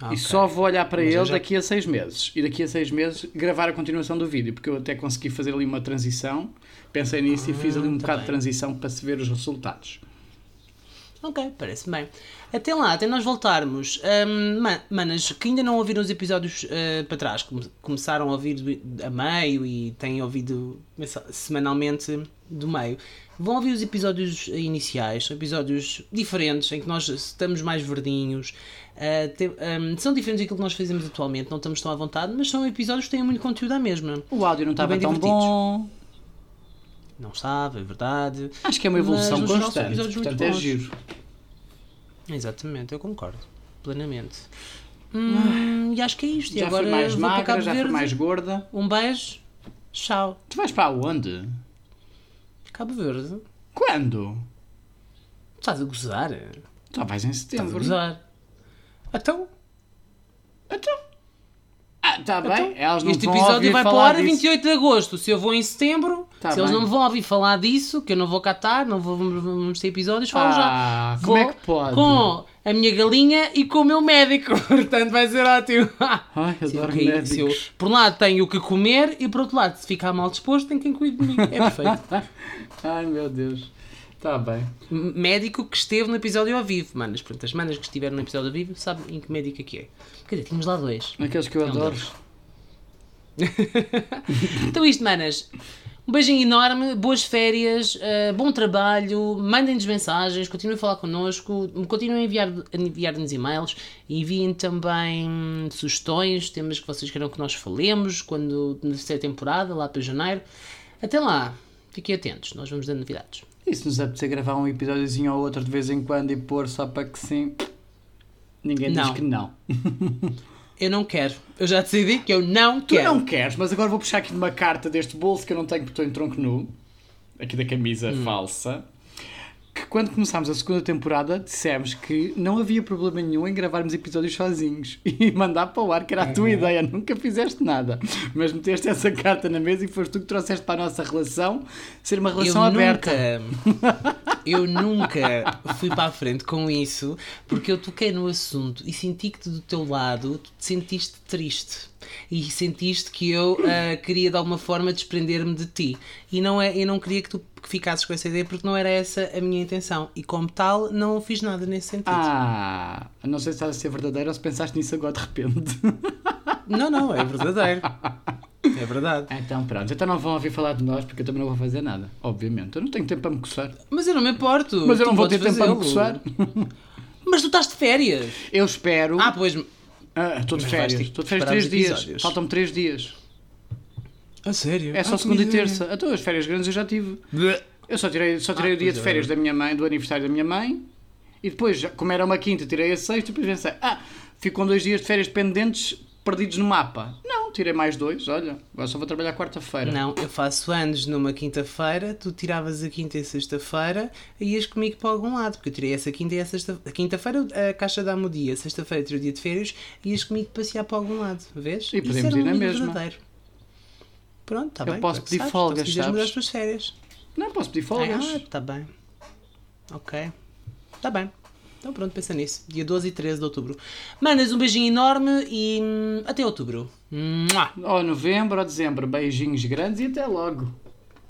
S1: Ah,
S2: E
S1: ok.
S2: só vou olhar para
S1: Mas
S2: ele
S1: já-
S2: daqui a seis meses. E daqui a seis meses gravar a continuação do vídeo, porque eu até consegui fazer ali uma transição. Pensei nisso e fiz ali um
S1: tá
S2: bocado de
S1: bem.
S2: transição para se ver os resultados.
S1: Ok, parece bem. Até lá, até nós voltarmos. ma- manas, que ainda não ouviram os episódios eh, para trás, come- começaram a ouvir a meio e têm ouvido semanalmente do meio, vão ouvir os episódios iniciais, são episódios diferentes, em que nós estamos mais verdinhos. eh, te- hum, são diferentes daquilo que nós fazemos atualmente, não estamos tão à vontade, mas são episódios que têm muito conteúdo à mesma.
S2: O áudio não estava tão
S1: divertidos.
S2: bom.
S1: Não sabe, é verdade.
S2: Acho que é uma evolução
S1: Mas, geral,
S2: constante.
S1: muito
S2: Portanto, é giro.
S1: Exatamente, eu concordo. Plenamente. Hum, e acho que é isto. e
S2: Já
S1: agora
S2: fui mais magra, já fui mais gorda.
S1: Um beijo. Tchau.
S2: Tu vais para onde?
S1: Cabo Verde.
S2: Quando?
S1: Estás a gozar?
S2: Já vais em
S1: Estás a
S2: setembro.
S1: gozar. Então,
S2: Então. Ah, está bem.
S1: então,
S2: Elas não
S1: este
S2: vão
S1: episódio
S2: ouvir
S1: vai para o ar a
S2: disso.
S1: 28 de agosto. Se eu vou em setembro,
S2: Tá
S1: se eles
S2: bem.
S1: não me vão ouvir falar disso, que eu não vou catar, não vou, vamos ter episódios, falo já.
S2: Ah, como é
S1: Vou
S2: que pode?
S1: Com a minha galinha e com o meu médico. Portanto, vai ser ótimo.
S2: Ai,
S1: Se eu
S2: adoro
S1: se eu-
S2: médicos.
S1: por um lado tenho o que comer e por outro lado, se ficar mal disposto, tem quem cuide de mim. É perfeito.
S2: Ai, meu Deus. Está bem.
S1: Médico que esteve no episódio ao vivo, manas. Portanto, as manas que estiveram no episódio ao vivo sabem em que médico é que é. Quer dizer, tínhamos lá dois.
S2: Aqueles que eu adoro.
S1: Então isto, manas. Um beijinho enorme, boas férias, eh, bom trabalho, mandem-nos mensagens, continuem a falar connosco, continuem a enviar- enviar-nos e-mails, enviem também hum, sugestões, temas que vocês queiram que nós falemos, quando na terceira temporada, lá para janeiro. Até lá, fiquem atentos, nós vamos dando novidades.
S2: E se nos apetecer gravar um episódiozinho ou outro de vez em quando e pôr só para que sim, ninguém diz
S1: Não.
S2: que não.
S1: Eu não quero, eu já decidi que eu não
S2: Tu
S1: quero.
S2: não queres, mas agora vou puxar aqui de uma carta deste bolso que eu não tenho porque estou em tronco nu, aqui da camisa
S1: Hum.
S2: falsa, que quando começámos a segunda temporada dissemos que não havia problema nenhum em gravarmos episódios sozinhos e mandar para o ar, que era a tua ideia. Nunca fizeste nada, mas meteste essa carta na mesa e foste tu que trouxeste para a nossa relação ser uma relação
S1: eu
S2: aberta.
S1: Nunca, eu nunca fui para a frente com isso porque eu toquei no assunto e senti que do teu lado tu te sentiste triste e sentiste que eu uh, queria de alguma forma desprender-me de ti e não é eu não queria que tu ficasses com essa ideia porque não era essa a minha intenção e como tal não fiz nada nesse sentido
S2: Ah, não sei se estás a ser verdadeiro ou se pensaste nisso agora de repente.
S1: não, não, é verdadeiro é verdade
S2: então pronto, então não vão ouvir falar de nós porque eu também não vou fazer nada, obviamente. Eu não tenho tempo para me coçar.
S1: mas eu não me importo
S2: Mas eu não vou ter tempo para me coçar.
S1: mas tu estás de férias
S2: Eu espero.
S1: ah pois
S2: Ah, Estou de férias. Estou de férias
S1: preparar
S2: três
S1: os
S2: dias.
S1: episódios.
S2: Faltam-me três dias.
S1: a sério
S2: É só
S1: Ah,
S2: segunda e terça. Então as férias grandes eu já tive. Eu só tirei, só tirei
S1: Ah,
S2: o dia de
S1: é.
S2: férias da minha mãe, do aniversário da minha mãe. E depois, como era uma quinta, tirei a sexta e depois pensei, ah, fico com dois dias de férias pendentes perdidos no mapa. Não, tirei mais dois, olha, agora só vou trabalhar quarta-feira.
S1: Não, eu faço anos numa quinta-feira, tu tiravas a quinta e sexta-feira e ias comigo para algum lado, porque eu tirei essa quinta e a sexta quinta-feira a caixa dá-me o dia, sexta-feira tirei o dia de férias e ias comigo passear para algum lado, vês?
S2: E podemos ir na mesma.
S1: verdadeiro. Pronto, está
S2: Eu
S1: bem.
S2: posso
S1: é que
S2: pedir
S1: sabes,
S2: folgas,
S1: então, mudar as tuas férias.
S2: Não, posso pedir folgas.
S1: Ah, está bem. Ok. Está bem. Então pronto, pensa nisso. Dia 12 e 13 de outubro. Mandas um beijinho enorme e hum, até outubro.
S2: Ou novembro ou dezembro, beijinhos grandes e até logo.